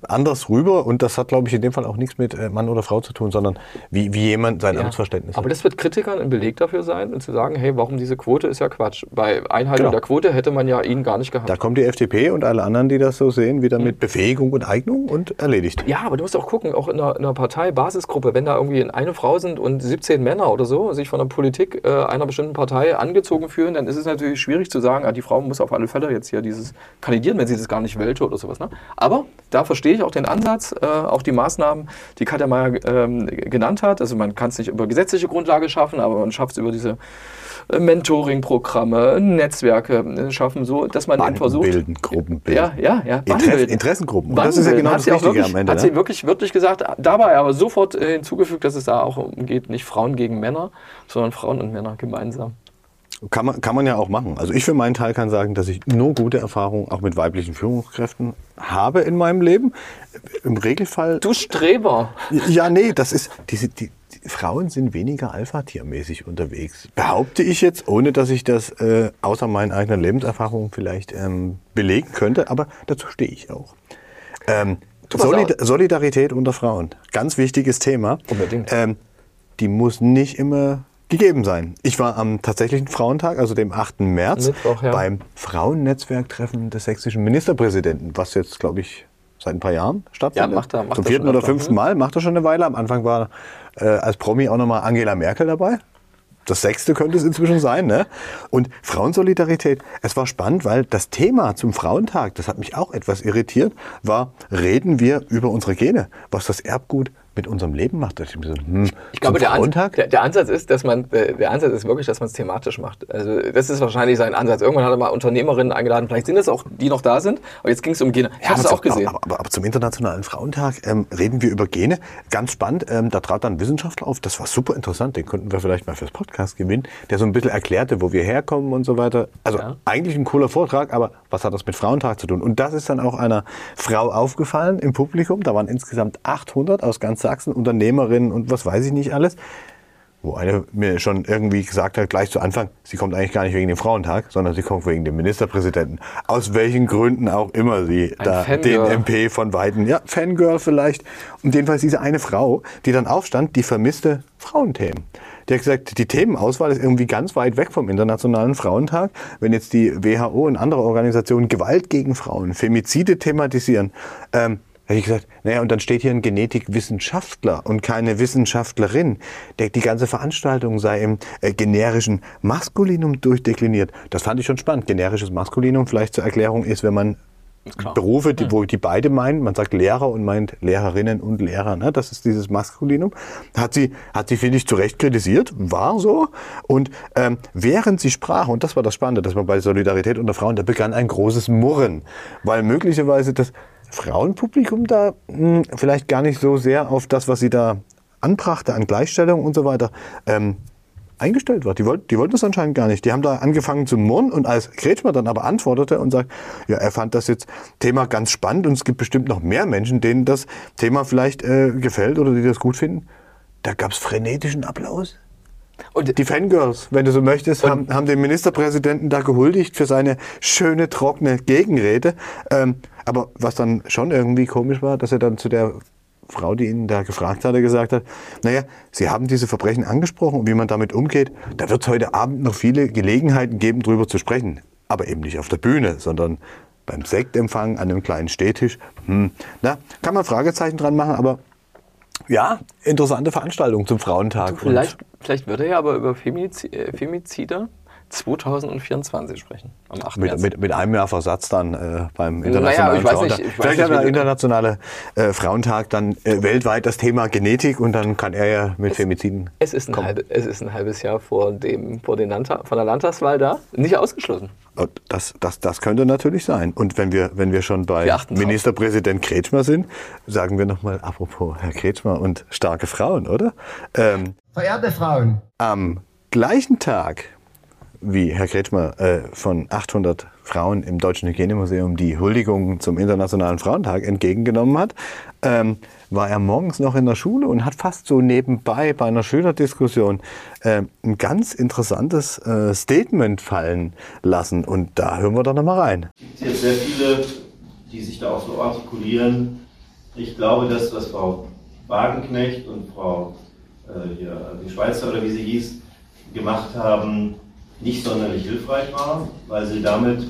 anders rüber und das hat, glaube ich, in dem Fall auch nichts mit äh, Mann oder Frau zu tun, sondern wie, wie jemand sein
Ja.
Amtsverständnis
Aber
hat.
das wird Kritikern ein Beleg dafür sein und zu sagen, hey, warum diese Quote ist ja Quatsch. Bei Einhaltung
Genau.
der Quote hätte man ja ihn gar nicht gehabt.
Da kommt die FDP und alle anderen, die das so sehen, wieder
Mhm.
mit Befähigung und Eignung und erledigt.
Ja, aber du musst auch gucken, auch in einer, in einer Partei-Basisgruppe, wenn da irgendwie eine Frau sind und 17 Männer oder so sich von der Politik äh, einer bestimmten Partei angezogen fühlen, dann ist es natürlich schwierig zu sagen, ah, die Frau muss auf alle Fälle jetzt hier dieses kandidieren, wenn sie das gar nicht wollte oder sowas. Ne? Aber da verstehe ich auch den Ansatz, äh, auch die Maßnahmen, die Katja Mayer ähm, genannt hat. Also man kann es nicht über gesetzliche Grundlage schaffen, aber man schafft es über diese äh, Mentoring-Programme, Netzwerke äh, schaffen, so dass man eben versucht.
bilden, Gruppen bilden.
Ja, ja, ja.
Interess. Interessengruppen. Und das ist ja genau das Wichtige
wirklich,
am Ende.
Hat
Ne?
sie wirklich wirklich gesagt, dabei aber sofort äh, hinzugefügt, dass es da auch umgeht, nicht Frauen gegen Männer, sondern Frauen und Männer gemeinsam.
Kann man, kann man ja auch machen. Also ich für meinen Teil kann sagen, dass ich nur gute Erfahrungen auch mit weiblichen Führungskräften habe in meinem Leben. Im Regelfall.
Du Streber!
Ja, nee, das ist. Diese, die, die Frauen sind weniger alpha-tiermäßig unterwegs. Behaupte ich jetzt, ohne dass ich das äh, außer meinen eigenen Lebenserfahrungen vielleicht ähm, belegen könnte, aber dazu stehe ich auch. Ähm, Solid. Solidarität unter Frauen, ganz wichtiges Thema.
Unbedingt.
Ähm, die muss nicht immer gegeben sein. Ich war am tatsächlichen Frauentag, also dem 8. März,
Mittwoch, ja.
beim Frauennetzwerktreffen des sächsischen Ministerpräsidenten, was jetzt, glaube ich, seit ein paar Jahren stattfindet.
Ja, macht er- macht
Zum
er
vierten oder fünften
Mhm.
Mal, macht er schon eine Weile. Am Anfang war äh, als Promi auch nochmal Angela Merkel dabei. Das sechste könnte es inzwischen sein. Ne? Und Frauensolidarität, es war spannend, weil das Thema zum Frauentag, das hat mich auch etwas irritiert, war, reden wir über unsere Gene, was das Erbgut mit unserem Leben macht. Ich, so, hm,
Ich glaube, der,
Frauentag?
der, der Ansatz ist, dass man, der, Ansatz ist wirklich, dass man es thematisch macht. Also das ist wahrscheinlich sein Ansatz. Irgendwann hat er mal Unternehmerinnen eingeladen, vielleicht sind es auch die noch da sind, aber jetzt ging es um Gene. Ich habe es auch gesehen.
Aber, aber, aber zum Internationalen Frauentag ähm, reden wir über Gene. Ganz spannend, ähm, da trat dann ein Wissenschaftler auf, das war super interessant, den könnten wir vielleicht mal fürs Podcast gewinnen, der so ein bisschen erklärte, wo wir herkommen und so weiter. Also
Ja.
eigentlich ein cooler Vortrag, aber was hat das mit Frauentag zu tun? Und das ist dann auch einer Frau aufgefallen im Publikum, da waren insgesamt 800 aus ganz Sachsen, Unternehmerinnen und was weiß ich nicht alles. Wo eine mir schon irgendwie gesagt hat, gleich zu Anfang, sie kommt eigentlich gar nicht wegen dem Frauentag, sondern sie kommt wegen dem Ministerpräsidenten. Aus welchen Gründen auch immer sie
Ein
da
Fangirl.
den MP von Weitem, ja, Fangirl vielleicht. Und jedenfalls diese eine Frau, die dann aufstand, die vermisste Frauenthemen. Die hat gesagt, die Themenauswahl ist irgendwie ganz weit weg vom Internationalen Frauentag. Wenn jetzt die WHO und andere Organisationen Gewalt gegen Frauen, Femizide thematisieren, ähm, hätte ich gesagt, naja, und dann steht hier ein Genetikwissenschaftler und keine Wissenschaftlerin. Der, die ganze Veranstaltung sei im äh, generischen Maskulinum durchdekliniert. Das fand ich schon spannend. Generisches Maskulinum, vielleicht zur Erklärung, ist, wenn man Berufe, die, wo die beide meinen, man sagt Lehrer und meint Lehrerinnen und Lehrer, ne? das ist dieses Maskulinum, hat sie, hat sie finde ich, zu Recht kritisiert, war so. Und ähm, während sie sprach, und das war das Spannende, dass man bei Solidarität unter Frauen, da begann ein großes Murren, weil möglicherweise das Frauenpublikum da mh, vielleicht gar nicht so sehr auf das, was sie da anbrachte an Gleichstellung und so weiter, ähm, eingestellt war. Die, wollten, die wollten das anscheinend gar nicht. Die haben da angefangen zu murren und als Kretschmer dann aber antwortete und sagt, ja, er fand das jetzt Thema ganz spannend und es gibt bestimmt noch mehr Menschen, denen das Thema vielleicht äh, gefällt oder die das gut finden. Da gab es frenetischen Applaus.
Und
Die Fangirls, wenn du so möchtest, haben, haben den Ministerpräsidenten da gehuldigt für seine schöne, trockene Gegenrede. Ähm, aber was dann schon irgendwie komisch war, dass er dann zu der Frau, die ihn da gefragt hatte, gesagt hat, naja, Sie haben diese Verbrechen angesprochen und wie man damit umgeht. Da wird es heute Abend noch viele Gelegenheiten geben, drüber zu sprechen. Aber eben nicht auf der Bühne, sondern beim Sektempfang an einem kleinen Stehtisch. Hm, na, kann man Fragezeichen dran machen, aber Ja, interessante Veranstaltung zum Frauentag.
Vielleicht, vielleicht wird er ja aber über äh, Femizide 2024 sprechen, am 8.
Mit, mit, mit einem Jahr Versatz dann äh, beim
Naja,
Internationalen
weiß
Frauentag.
nicht,
Vielleicht
nicht,
hat der Internationale äh, Frauentag dann äh, weltweit das Thema Genetik und dann kann er ja mit Femiziden.
Es ist, ein halbe, es ist ein halbes Jahr vor, dem, vor den Landtag, von der Landtagswahl da. Nicht ausgeschlossen.
Und Das, das, das könnte natürlich sein. Und wenn wir, wenn wir schon bei
Wir.
Ministerpräsident Kretschmer sind, sagen wir nochmal, apropos Herr Kretschmer und starke Frauen, oder? Ähm,
Verehrte Frauen,
am gleichen Tag, wie Herr Kretschmer äh, von 800 Frauen im Deutschen Hygienemuseum die Huldigung zum Internationalen Frauentag entgegengenommen hat, ähm, war er morgens noch in der Schule und hat fast so nebenbei bei einer Schülerdiskussion äh, ein ganz interessantes äh, Statement fallen lassen. Und da hören wir doch nochmal rein.
gibt jetzt sehr viele, die sich da auch so artikulieren. Ich glaube, das, was Frau Wagenknecht und Frau äh, hier, die Schweizer oder wie sie hieß, gemacht haben, nicht sonderlich hilfreich war, weil sie damit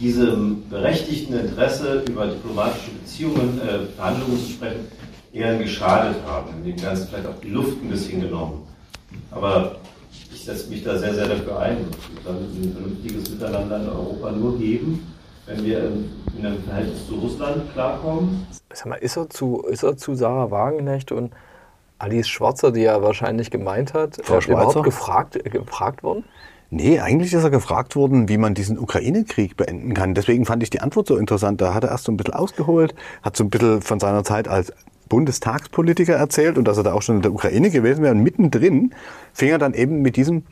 diesem berechtigten Interesse über diplomatische Beziehungen, äh, Verhandlungen zu sprechen, eher geschadet haben, dem Ganzen vielleicht auch die Luft ein bisschen genommen. Aber ich setze mich da sehr, sehr dafür ein. Es wird ein vernünftiges Miteinander in Europa nur geben, wenn wir in, in einem Verhältnis zu Russland klarkommen.
Sag mal, ist er zu, ist er zu Sarah Wagenknecht und Alice Schwarzer, die er wahrscheinlich gemeint hat,
Frau
äh,
Schwarzer?
überhaupt gefragt, äh, gefragt worden?
Nee, eigentlich ist er gefragt worden, wie man diesen Ukraine-Krieg beenden kann. Deswegen fand ich die Antwort so interessant. Da hat er erst so ein bisschen ausgeholt, hat so ein bisschen von seiner Zeit als Bundestagspolitiker erzählt und dass er da auch schon in der Ukraine gewesen wäre. Und mittendrin fing er dann eben mit diesem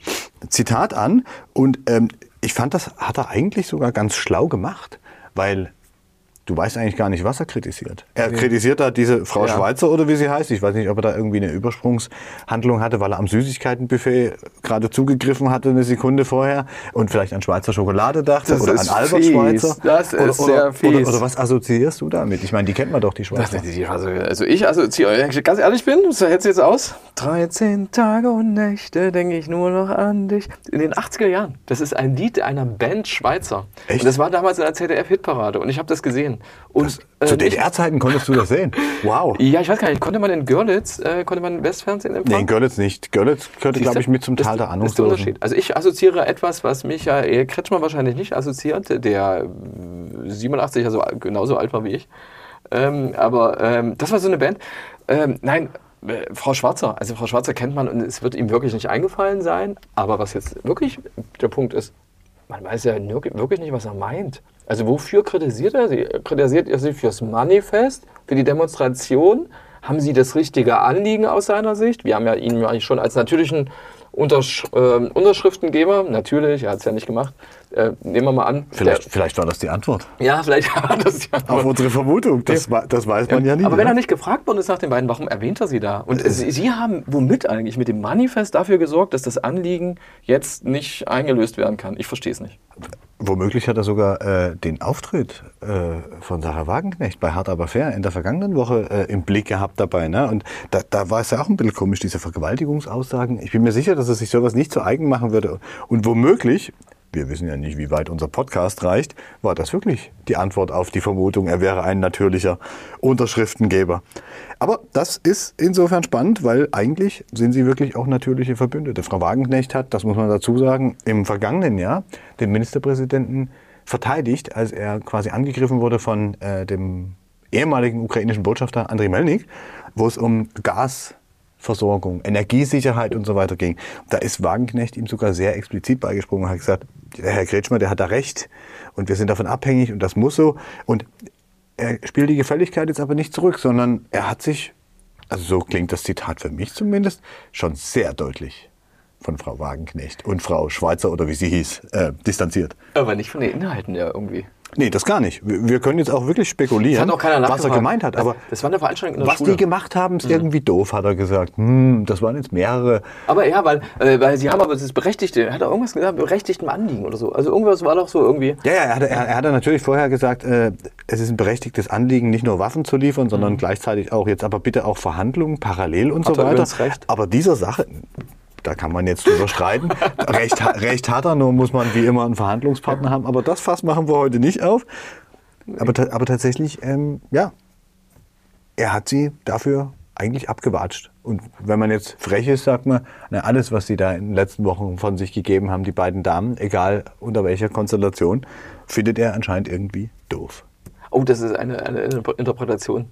Zitat an. Und ähm, ich fand, das hat er eigentlich sogar ganz schlau gemacht, weil du weißt eigentlich gar nicht, was er kritisiert. Er kritisiert da diese Frau
Ja.
Schweizer oder wie sie heißt. Ich weiß nicht, ob er da irgendwie eine Übersprungshandlung hatte, weil er am Süßigkeitenbuffet gerade zugegriffen hatte eine Sekunde vorher und vielleicht an Schweizer Schokolade dachte
Das
oder an Albert
fies.
Schweitzer.
Das ist
oder,
sehr
oder,
fies.
Oder, oder was assoziierst du damit? Ich meine, die kennt man doch, die Schweizer.
Also, also ich assoziiere, wenn ich ganz ehrlich bin, so hält jetzt aus. 13 Tage und Nächte denke ich nur noch an dich. In den 80er Jahren. Das ist ein Lied einer Band Schweizer.
Echt?
Und das war damals in der ZDF-Hitparade und ich habe das gesehen. Und,
Das, zu
äh, nicht-
DDR-Zeiten konntest du das sehen. Wow.
Ja, ich weiß gar nicht, konnte man in Görlitz, äh, konnte man Westfernsehen empfangen?
Nee, in Görlitz nicht. Görlitz gehörte,
Siehste?
glaube ich, mit zum Tal der
Das ist der. Unterschied. Also ich assoziiere etwas, was Michael Kretschmer wahrscheinlich nicht assoziiert, der äh, 87, also genauso alt war wie ich. Ähm, aber ähm, das war so eine Band. Ähm, nein, äh, Frau Schwarzer, also Frau Schwarzer kennt man und es wird ihm wirklich nicht eingefallen sein. Aber was jetzt wirklich der Punkt ist, man weiß ja wirklich nicht, was er meint. Also wofür kritisiert er sie? Kritisiert er sie fürs Manifest, für die Demonstration? Haben sie das richtige Anliegen aus seiner Sicht? Wir haben ja ihn ja eigentlich schon als natürlichen Untersch ähm, Unterschriftengeber, natürlich, er hat es ja nicht gemacht, äh, nehmen wir mal an.
Vielleicht, vielleicht war das die Antwort
Der, ja, vielleicht war das ja.
auf unsere Vermutung. Das, wa- das weiß man ja nie.
Aber wenn
ne?
er nicht gefragt worden ist nach den beiden, warum erwähnt er sie da? Und sie, sie haben womit eigentlich mit dem Manifest dafür gesorgt, dass das Anliegen jetzt nicht eingelöst werden kann? Ich verstehe es nicht.
Womöglich hat er sogar äh, den Auftritt äh, von Sarah Wagenknecht bei Hart aber fair in der vergangenen Woche äh, im Blick gehabt dabei. Ne? Und da, da war es ja auch ein bisschen komisch, diese Vergewaltigungsaussagen. Ich bin mir sicher, dass er sich sowas nicht zu eigen machen würde. Und womöglich, wir wissen ja nicht, wie weit unser Podcast reicht, war das wirklich die Antwort auf die Vermutung, er wäre ein natürlicher Unterschriftengeber. Aber das ist insofern spannend, weil eigentlich sind sie wirklich auch natürliche Verbündete. Frau Wagenknecht hat, das muss man dazu sagen, im vergangenen Jahr den Ministerpräsidenten verteidigt, als er quasi angegriffen wurde von äh, dem ehemaligen ukrainischen Botschafter Andriy Melnik, wo es um Gasversorgung, Energiesicherheit und so weiter ging. Da ist Wagenknecht ihm sogar sehr explizit beigesprungen und hat gesagt, der Herr Kretschmer, der hat da recht und wir sind davon abhängig und das muss so. Und er spielt die Gefälligkeit jetzt aber nicht zurück, sondern er hat sich, also so klingt das Zitat für mich zumindest, schon sehr deutlich von Frau Wagenknecht und Frau Schweizer oder wie sie hieß, äh, distanziert.
Aber nicht von den Inhalten ja irgendwie.
Nee, das gar nicht. Wir können jetzt auch wirklich spekulieren,
hat auch
was er gemeint hat. Aber
Das war eine Veranstaltung in der
was
Schule. Mhm.
die gemacht haben, ist irgendwie doof, hat er gesagt. Hm, das waren jetzt mehrere.
Aber ja, weil, äh, weil sie haben aber das Berechtigte, hat er irgendwas gesagt, berechtigten Anliegen oder so. Also irgendwas war doch so irgendwie.
Ja, ja, er hatte, er, er hatte natürlich vorher gesagt, äh, es ist ein berechtigtes Anliegen, nicht nur Waffen zu liefern, sondern gleichzeitig auch jetzt aber bitte auch Verhandlungen parallel und
Mhm. Hat
so
er
weiter.
recht.
Aber dieser Sache, da kann man jetzt drüber streiten. recht, recht hat er, nur muss man wie immer einen Verhandlungspartner haben. Aber das Fass machen wir heute nicht auf. Aber, ta- aber tatsächlich, ähm, ja, er hat sie dafür eigentlich abgewatscht. Und wenn man jetzt frech ist, sagt man, na, alles, was sie da in den letzten Wochen von sich gegeben haben, die beiden Damen, egal unter welcher Konstellation, findet er anscheinend irgendwie doof.
Oh, das ist eine, eine Interpretation.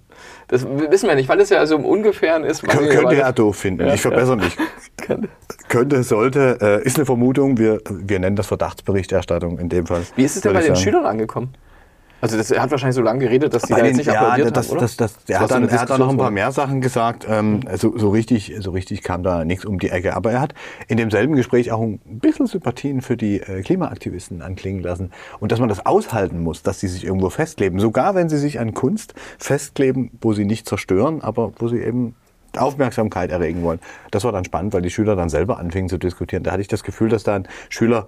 Das wissen wir nicht, weil es ja so im Ungefähren ist.
Kön könnte er doof finden. Ja, ich verbessere ja. mich. könnte, sollte, äh, ist eine Vermutung. Wir, wir nennen das Verdachtsberichterstattung in dem Fall.
Wie ist es denn bei den sagen. Schülern angekommen? Also das, er hat wahrscheinlich so lange geredet, dass die Bei da jetzt nicht ja, applaudiert
das,
haben,
das, das, das, er, hat dann, er hat dann noch ein paar mehr Sachen gesagt. Ähm, so, so, richtig, so richtig kam da nichts um die Ecke. Aber er hat in demselben Gespräch auch ein bisschen Sympathien für die äh, Klimaaktivisten anklingen lassen. Und dass man das aushalten muss, dass sie sich irgendwo festkleben. Sogar wenn sie sich an Kunst festkleben, wo sie nicht zerstören, aber wo sie eben Aufmerksamkeit erregen wollen. Das war dann spannend, weil die Schüler dann selber anfingen zu diskutieren. Da hatte ich das Gefühl, dass da ein Schüler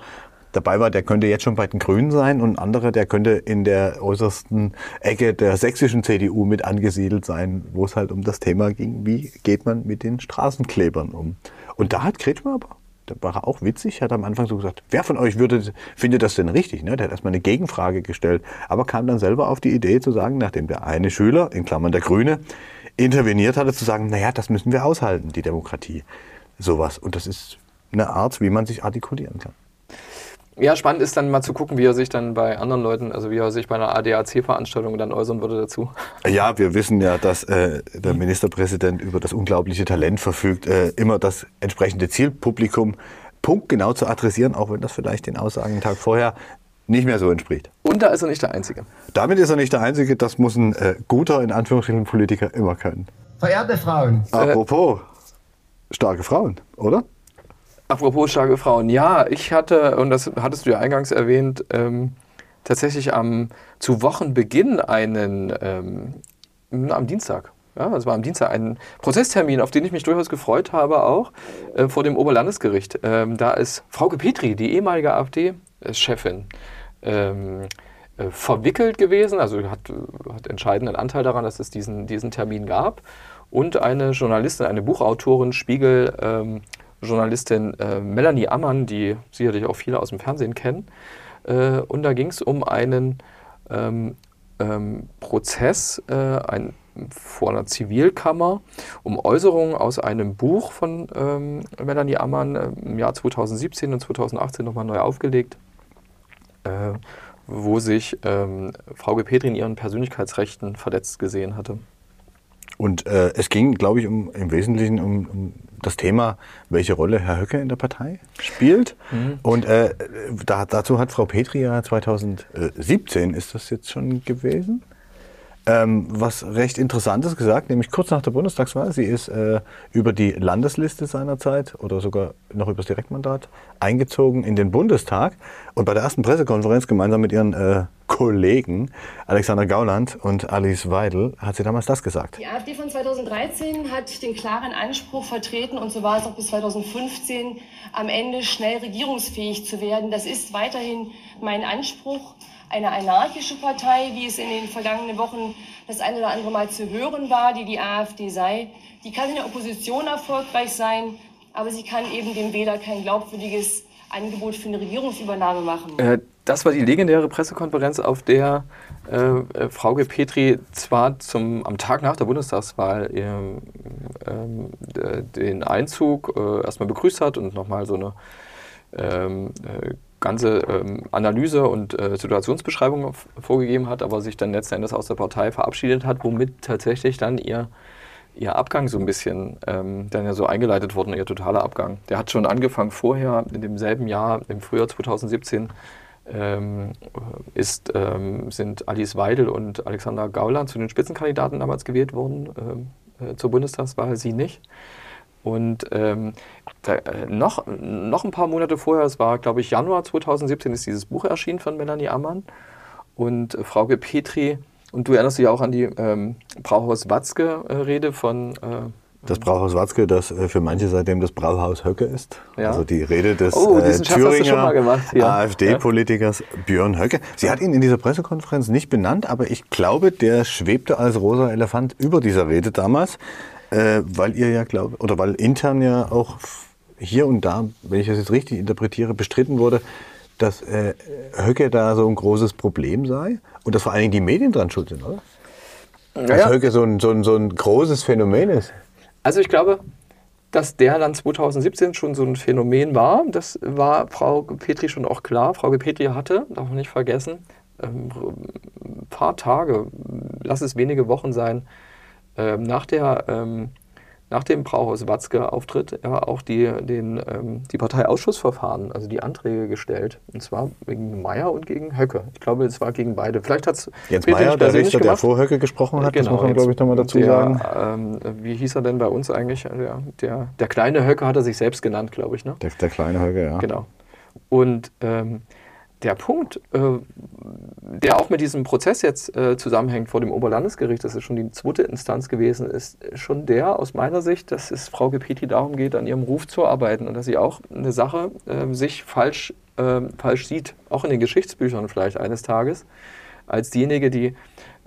dabei war, der könnte jetzt schon bei den Grünen sein und ein anderer, der könnte in der äußersten Ecke der sächsischen CDU mit angesiedelt sein, wo es halt um das Thema ging, wie geht man mit den Straßenklebern um. Und da hat Kretschmer aber, da war er auch witzig, hat am Anfang so gesagt, wer von euch würde, findet das denn richtig? Ne? Der hat erstmal eine Gegenfrage gestellt, aber kam dann selber auf die Idee zu sagen, nachdem der eine Schüler, in Klammern der Grüne, interveniert hatte, zu sagen, naja, das müssen wir aushalten, die Demokratie. Sowas. Und das ist eine Art, wie man sich artikulieren kann.
Ja, spannend ist dann mal zu gucken, wie er sich dann bei anderen Leuten, also wie er sich bei einer ADAC-Veranstaltung dann äußern würde dazu.
Ja, wir wissen ja, dass äh, der Ministerpräsident über das unglaubliche Talent verfügt, äh, immer das entsprechende Zielpublikum punktgenau zu adressieren, auch wenn das vielleicht den Aussagen einen Tag vorher nicht mehr so entspricht.
Und da ist er nicht der Einzige.
Damit ist er nicht der Einzige. Das muss ein äh, guter, in Anführungsstrichen, Politiker immer können.
Verehrte Frauen.
Apropos, starke Frauen, oder?
Apropos starke Frauen, ja, ich hatte, und das hattest du ja eingangs erwähnt, ähm, tatsächlich am, zu Wochenbeginn einen, ähm, am Dienstag, ja, es war am Dienstag ein Prozesstermin, auf den ich mich durchaus gefreut habe, auch äh, vor dem Oberlandesgericht. Ähm, da ist Frauke Petri, die ehemalige AfD-Chefin, ähm, äh, verwickelt gewesen, also hat, hat entscheidenden Anteil daran, dass es diesen, diesen Termin gab. Und eine Journalistin, eine Buchautorin, Spiegel, ähm, äh, Melanie Ammann, die sicherlich auch viele aus dem Fernsehen kennen. Äh, und da ging es um einen ähm, ähm, Prozess äh, ein, vor einer Zivilkammer, um Äußerungen aus einem Buch von ähm, Melanie Ammann äh, im Jahr 2017 und 2018 nochmal neu aufgelegt, äh, wo sich ähm, Frau Gepetri in ihren Persönlichkeitsrechten verletzt gesehen hatte.
Und äh, es ging, glaube ich, um, im Wesentlichen um, um, das Thema, welche Rolle Herr Höcke in der Partei spielt. Mhm. Und äh, da, dazu hat Frau Petri ja 2017, ist das jetzt schon gewesen, ähm, was recht Interessantes gesagt, nämlich kurz nach der Bundestagswahl. Sie ist äh, über die Landesliste seinerzeit oder sogar noch über das Direktmandat eingezogen in den Bundestag und bei der ersten Pressekonferenz gemeinsam mit ihren äh, Kollegen Alexander Gauland und Alice Weidel hat sie damals das gesagt.
Die AfD von 2013 hat den klaren Anspruch vertreten und so war es auch bis 2015 am Ende schnell regierungsfähig zu werden. Das ist weiterhin mein Anspruch eine anarchische Partei, wie es in den vergangenen Wochen das eine oder andere Mal zu hören war, die die AfD sei. Die kann in der Opposition erfolgreich sein, aber sie kann eben dem Wähler kein glaubwürdiges Angebot für eine Regierungsübernahme machen.
Äh, das war die legendäre Pressekonferenz, auf der äh, äh Frau Petri zwar zum, am Tag nach der Bundestagswahl äh, den Einzug äh, erstmal begrüßt hat und nochmal so eine ähm, äh, ganze ähm, Analyse und äh, Situationsbeschreibung vorgegeben hat, aber sich dann letzten Endes aus der Partei verabschiedet hat, womit tatsächlich dann ihr, ihr Abgang so ein bisschen ähm, dann ja so eingeleitet wurde, ihr totaler Abgang. Der hat schon angefangen vorher, in demselben Jahr, im Frühjahr 2017, ähm, ist, ähm, sind Alice Weidel und Alexander Gauland zu den Spitzenkandidaten damals gewählt worden, ähm, äh, zur Bundestagswahl, sie nicht. Und ähm, da, äh, noch, noch ein paar Monate vorher, es war glaube ich Januar 2017, ist dieses Buch erschienen von Melanie Ammann und äh, Frauke Petri. Und du erinnerst dich auch an die ähm, Brauhaus-Watzke-Rede von. Äh,
das Brauhaus Watzke, das äh, für manche seitdem das Brauhaus Höcke ist. Ja. Also die Rede des oh, äh, Thüringer ja. AfD-Politikers ja. Björn Höcke. Sie hat ihn in dieser Pressekonferenz nicht benannt, aber ich glaube, der schwebte als rosa Elefant über dieser Rede damals äh, weil ihr ja glaubt, oder weil intern ja auch hier und da, wenn ich das jetzt richtig interpretiere, bestritten wurde, dass äh, Höcke da so ein großes Problem sei und dass vor allen Dingen die Medien dran schuld sind, oder? dass
Ja, ja.
Höcke so ein, so, ein, so ein großes Phänomen ist.
Also ich glaube, dass der dann 2017 schon so ein Phänomen war. Das war Frau Petri schon auch klar. Frau Petri hatte, darf man nicht vergessen, ähm, ein paar Tage, lass es wenige Wochen sein, ähm, nach, der, ähm, nach dem Brauhaus-Watzke-Auftritt ja, auch die, den, ähm, die Parteiausschussverfahren, also die Anträge gestellt. Und zwar gegen Meyer und gegen Höcke. Ich glaube, es war gegen beide. Vielleicht hat es
Jens Meyer, der Richter, der vor Höcke gesprochen hat, das muss man, glaube ich, nochmal dazu
der,
sagen.
Ähm, wie hieß er denn bei uns eigentlich? Der, der, der kleine Höcke hat er sich selbst genannt, glaube ich. Ne?
Der, der kleine Höcke, ja.
Genau. Und ähm, der Punkt, äh, der auch mit diesem Prozess jetzt äh, zusammenhängt vor dem Oberlandesgericht, das ist schon die zweite Instanz gewesen, ist schon der aus meiner Sicht, dass es Frau Gepeti darum geht, an ihrem Ruf zu arbeiten und dass sie auch eine Sache äh, sich falsch, ähm, falsch sieht, auch in den Geschichtsbüchern vielleicht eines Tages, als diejenige, die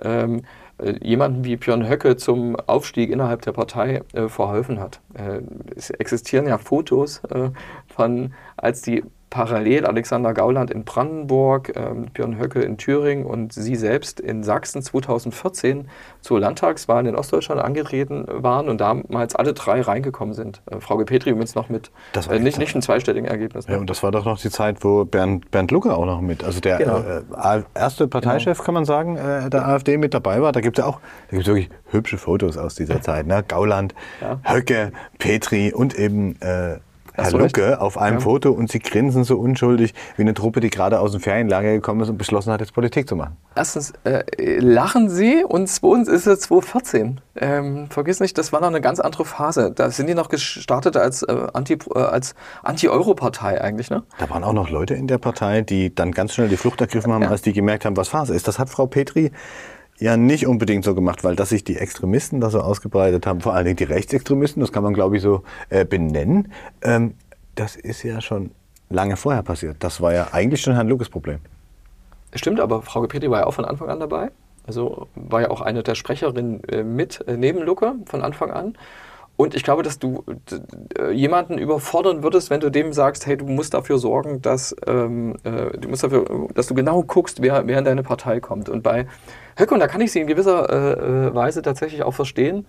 ähm, äh, jemanden wie Björn Höcke zum Aufstieg innerhalb der Partei äh, verholfen hat. Äh, es existieren ja Fotos äh, von, als die parallel Alexander Gauland in Brandenburg, ähm, Björn Höcke in Thüringen und sie selbst in Sachsen 2014 zur Landtagswahl in Ostdeutschland angetreten waren und damals alle drei reingekommen sind. Äh, Frau Petri übrigens noch mit äh, nicht, nicht ein zweistelligen Ergebnis.
Ja, und das war doch noch die Zeit, wo Bernd, Bernd Lucke auch noch mit, also der
Genau.
äh, erste Parteichef, kann man sagen, äh, der AfD mit dabei war. Da gibt es ja auch da gibt's wirklich hübsche Fotos aus dieser Zeit. Ne? Gauland,
Ja.
Höcke, Petri und eben äh, Herr. Lucke auf einem
Ja.
Foto und sie grinsen so unschuldig wie eine Truppe, die gerade aus dem Ferienlager gekommen ist und beschlossen hat, jetzt Politik zu machen.
Erstens äh, lachen sie und zweitens ist es 2014. Ähm, vergiss nicht, das war noch eine ganz andere Phase. Da sind die noch gestartet als äh, Anti- äh, Anti-Euro-Partei eigentlich, ne?
Da waren auch noch Leute in der Partei, die dann ganz schnell die Flucht ergriffen haben,
Ja.
als die gemerkt haben, was Phase ist. Das hat Frau Petri ja nicht unbedingt so gemacht, weil dass sich die Extremisten da so ausgebreitet haben, vor allen Dingen die Rechtsextremisten, das kann man glaube ich so äh, benennen, ähm, das ist ja schon lange vorher passiert. Das war ja eigentlich schon Herrn Luckes Problem.
Stimmt, aber Frau Petri war ja auch von Anfang an dabei. Also war ja auch eine der Sprecherinnen äh, mit äh, neben Lucke von Anfang an. Und ich glaube, dass du d- jemanden überfordern würdest, wenn du dem sagst, hey, du musst dafür sorgen, dass ähm, äh, du musst dafür, dass du genau guckst, wer, wer in deine Partei kommt. Und bei Höcke, und da kann ich sie in gewisser äh, äh, Weise tatsächlich auch verstehen,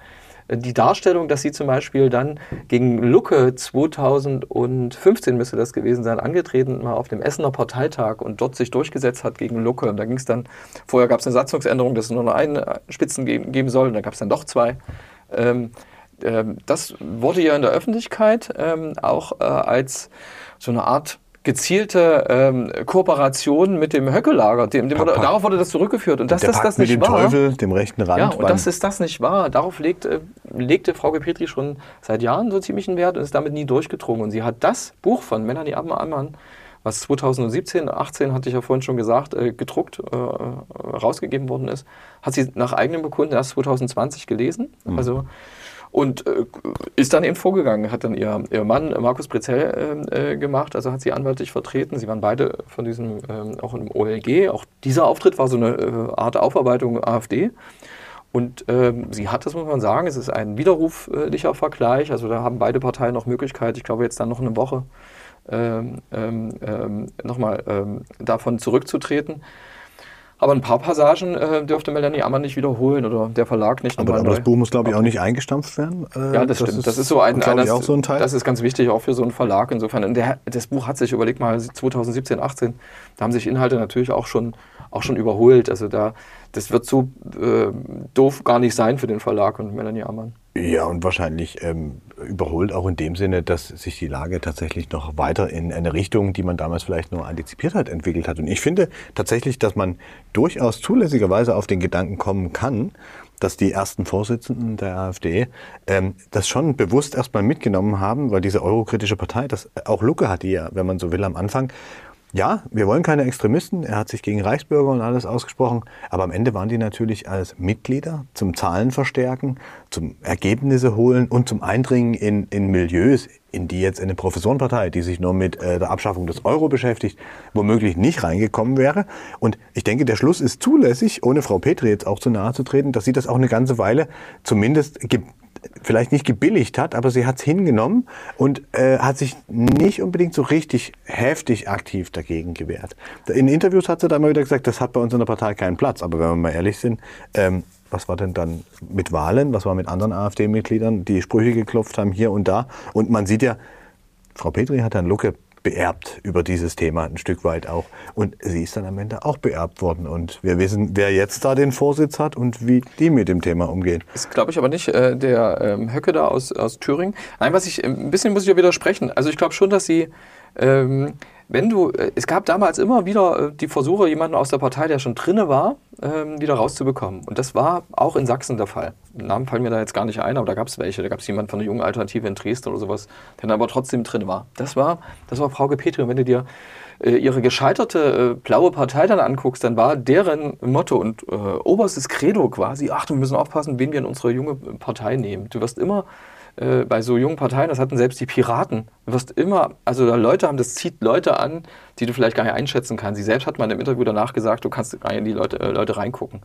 äh, die Darstellung, dass sie zum Beispiel dann gegen Lucke 2015 müsste das gewesen sein, angetreten war auf dem Essener Parteitag und dort sich durchgesetzt hat gegen Lucke. Und da ging es dann, vorher gab es eine Satzungsänderung, dass es nur noch einen äh, Spitzen geben, geben soll, und dann gab es dann doch zwei. Ähm, das wurde ja in der Öffentlichkeit ähm, auch äh, als so eine Art gezielte ähm, Kooperation mit dem Höckelager, dem, dem wurde, darauf wurde das zurückgeführt. Und dass das, das
mit
nicht
dem
war,
Teufel, dem rechten Rand.
ja, und dass es das nicht war, darauf legt, äh, legte Frau Petri schon seit Jahren so ziemlich einen Wert und ist damit nie durchgedrungen. Und sie hat das Buch von Melanie Ammann, was 2017, 18, hatte ich ja vorhin schon gesagt, äh, gedruckt, äh, rausgegeben worden ist, hat sie nach eigenem Bekunden erst 2020 gelesen. Also und äh, ist dann eben vorgegangen, hat dann ihr, ihr Mann äh, Markus Prezell äh, äh, gemacht, also hat sie anwaltlich vertreten. Sie waren beide von diesem, ähm, auch im OLG. Auch dieser Auftritt war so eine äh, Art Aufarbeitung AfD. Und ähm, sie hat, das muss man sagen, es ist ein widerruflicher Vergleich. Also da haben beide Parteien noch Möglichkeit, ich glaube jetzt dann noch eine Woche, ähm, ähm, ähm, nochmal ähm, davon zurückzutreten. Aber ein paar Passagen äh, dürfte Melanie Ammann nicht wiederholen oder der Verlag nicht.
aber,
nochmal
aber das. Buch muss, glaube ich, auch nicht eingestampft werden. Äh,
Ja, das, stimmt. das ist so ein, einer-
auch so ein Teil.
Das ist ganz wichtig, auch für so einen Verlag insofern. Und der, das Buch hat sich, überleg mal, 2017, 18, da haben sich Inhalte natürlich auch schon, auch schon überholt. Also da, das wird so äh, doof gar nicht sein für den Verlag und Melanie Ammann.
Ja, und wahrscheinlich ähm, überholt auch in dem Sinne, dass sich die Lage tatsächlich noch weiter in eine Richtung, die man damals vielleicht nur antizipiert hat, entwickelt hat. Und ich finde tatsächlich, dass man durchaus zulässigerweise auf den Gedanken kommen kann, dass die ersten Vorsitzenden der AfD ähm, das schon bewusst erstmal mitgenommen haben, weil diese eurokritische Partei, das auch Lucke hat die ja, wenn man so will, am Anfang, ja, wir wollen keine Extremisten. Er hat sich gegen Reichsbürger und alles ausgesprochen. Aber am Ende waren die natürlich als Mitglieder zum Zahlen verstärken, zum Ergebnisse holen und zum Eindringen in, in Milieus, in die jetzt eine Professorenpartei, die sich nur mit äh, der Abschaffung des Euro beschäftigt, womöglich nicht reingekommen wäre. Und ich denke, der Schluss ist zulässig, ohne Frau Petri jetzt auch zu nahe zu treten, dass sie das auch eine ganze Weile zumindest ge vielleicht nicht gebilligt hat, aber sie hat es hingenommen und äh, hat sich nicht unbedingt so richtig heftig aktiv dagegen gewehrt. In Interviews hat sie da immer wieder gesagt, das hat bei uns in der Partei keinen Platz. Aber wenn wir mal ehrlich sind, ähm, was war denn dann mit Wahlen, was war mit anderen AfD-Mitgliedern, die Sprüche geklopft haben hier und da. Und man sieht ja, Frau Petri hat Herrn Lucke beerbt über dieses Thema ein Stück weit auch. Und sie ist dann am Ende auch beerbt worden. Und wir wissen, wer jetzt da den Vorsitz hat und wie die mit dem Thema umgehen.
Das glaube ich aber nicht, äh, der ähm, Höcke da aus, aus Thüringen. Nein, was ich, ein bisschen muss ich ja widersprechen. Also ich glaube schon, dass sie, ähm, wenn du, äh, es gab damals immer wieder äh, die Versuche, jemanden aus der Partei, der schon drinne war, ähm, wieder rauszubekommen. Und das war auch in Sachsen der Fall. Namen fallen mir da jetzt gar nicht ein, aber da gab es welche. Da gab es jemanden von der jungen Alternative in Dresden oder sowas, der dann aber trotzdem drin war. Das war, das war Frau Petri. Und wenn du dir äh, ihre gescheiterte blaue Partei dann anguckst, dann war deren Motto und äh, oberstes Credo quasi, ach, wir müssen aufpassen, wen wir in unsere junge Partei nehmen. Du wirst immer äh, bei so jungen Parteien, das hatten selbst die Piraten, du wirst immer, also Leute haben, das zieht Leute an, die du vielleicht gar nicht einschätzen kannst. Sie selbst hat mal im Interview danach gesagt, du kannst gar nicht in die Leute, äh, Leute reingucken.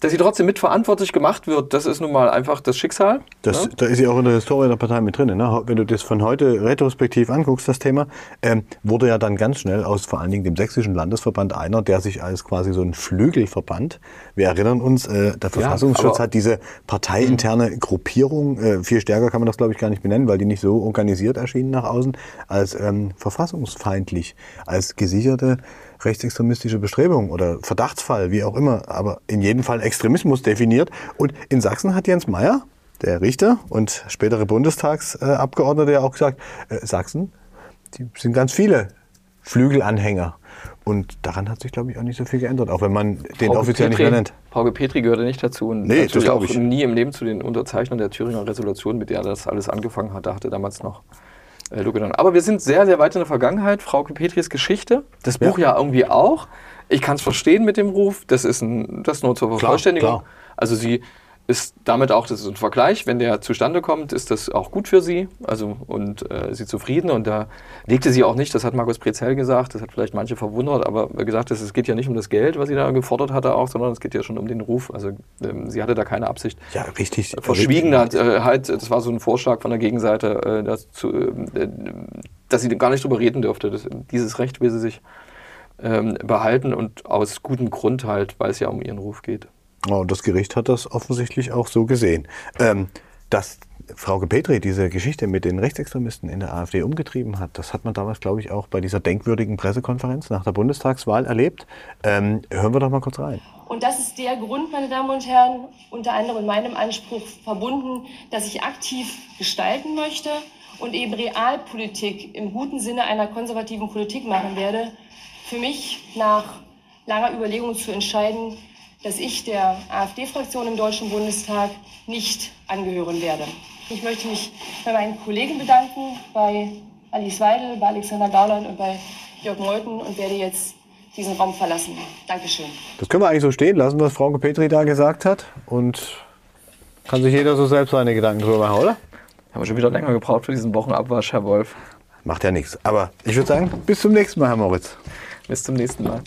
Dass sie trotzdem mitverantwortlich gemacht wird, das ist nun mal einfach das Schicksal.
Das,
ne?
Da ist sie auch in der Historie der Partei mit drin. Ne? Wenn du das von heute retrospektiv anguckst, das Thema, ähm, wurde ja dann ganz schnell aus vor allen Dingen dem sächsischen Landesverband einer, der sich als quasi so ein Flügelverband, wir erinnern uns, äh, der Verfassungsschutz
aber-
hat diese parteiinterne Gruppierung, äh, viel stärker kann man das glaube ich gar nicht benennen, weil die nicht so organisiert erschienen nach außen, als ähm, verfassungsfeindlich, als gesicherte rechtsextremistische Bestrebung oder Verdachtsfall, wie auch immer, aber in jedem Fall Extremismus definiert. Und in Sachsen hat Jens Meyer, der Richter und spätere Bundestagsabgeordnete, ja auch gesagt, äh, Sachsen, die sind ganz viele Flügelanhänger. Und daran hat sich, glaube ich, auch nicht so viel geändert, auch wenn man den
Pauke
offiziell nicht
Petri-
mehr nennt.
Pauke Petri gehörte nicht dazu und
Nee,
natürlich
das
auch
ich.
nie im Leben zu den Unterzeichnern der Thüringer Resolution, mit der das alles angefangen hat. Da hatte damals noch äh. Aber wir sind sehr, sehr weit in der Vergangenheit. Frau Petris Geschichte, das
Ja.
Buch ja irgendwie auch. Ich kann es verstehen mit dem Ruf. Das ist ein, das nur zur Vervollständigung.
klar.
Also sie ist damit auch, das ist ein Vergleich, wenn der zustande kommt, ist das auch gut für sie also, und äh, sie zufrieden. Und da legte sie auch nicht, das hat Markus Prezell gesagt, das hat vielleicht manche verwundert, aber gesagt, es geht ja nicht um das Geld, was sie da gefordert hatte auch, sondern es geht ja schon um den Ruf. Also ähm, sie hatte da keine Absicht.
Ja, richtig.
Verschwiegen hat, äh, halt, das war so ein Vorschlag von der Gegenseite, äh, dass, zu, äh, dass sie gar nicht drüber reden dürfte. Das, dieses Recht will sie sich ähm, behalten und aus gutem Grund halt, weil es ja um ihren Ruf geht.
Oh, das Gericht hat das offensichtlich auch so gesehen. Ähm, dass Frau Petri diese Geschichte mit den Rechtsextremisten in der AfD umgetrieben hat, das hat man damals, glaube ich, auch bei dieser denkwürdigen Pressekonferenz nach der Bundestagswahl erlebt. Ähm, hören wir doch mal kurz rein.
Und das ist der Grund, meine Damen und Herren, unter anderem in meinem Anspruch verbunden, dass ich aktiv gestalten möchte und eben Realpolitik im guten Sinne einer konservativen Politik machen werde, für mich nach langer Überlegung zu entscheiden, dass ich der AfD-Fraktion im Deutschen Bundestag nicht angehören werde. Ich möchte mich bei meinen Kollegen bedanken, bei Alice Weidel, bei Alexander Gauland und bei Jörg Meuthen und werde jetzt diesen Raum verlassen. Dankeschön.
Das können wir eigentlich so stehen lassen, was Frau Petri da gesagt hat. Und kann sich jeder so selbst seine Gedanken drüber machen, oder?
Haben wir schon wieder länger gebraucht für diesen Wochenabwasch, Herr Wolf.
Macht ja nichts. Aber ich würde sagen, bis zum nächsten Mal, Herr Moritz.
Bis zum nächsten Mal.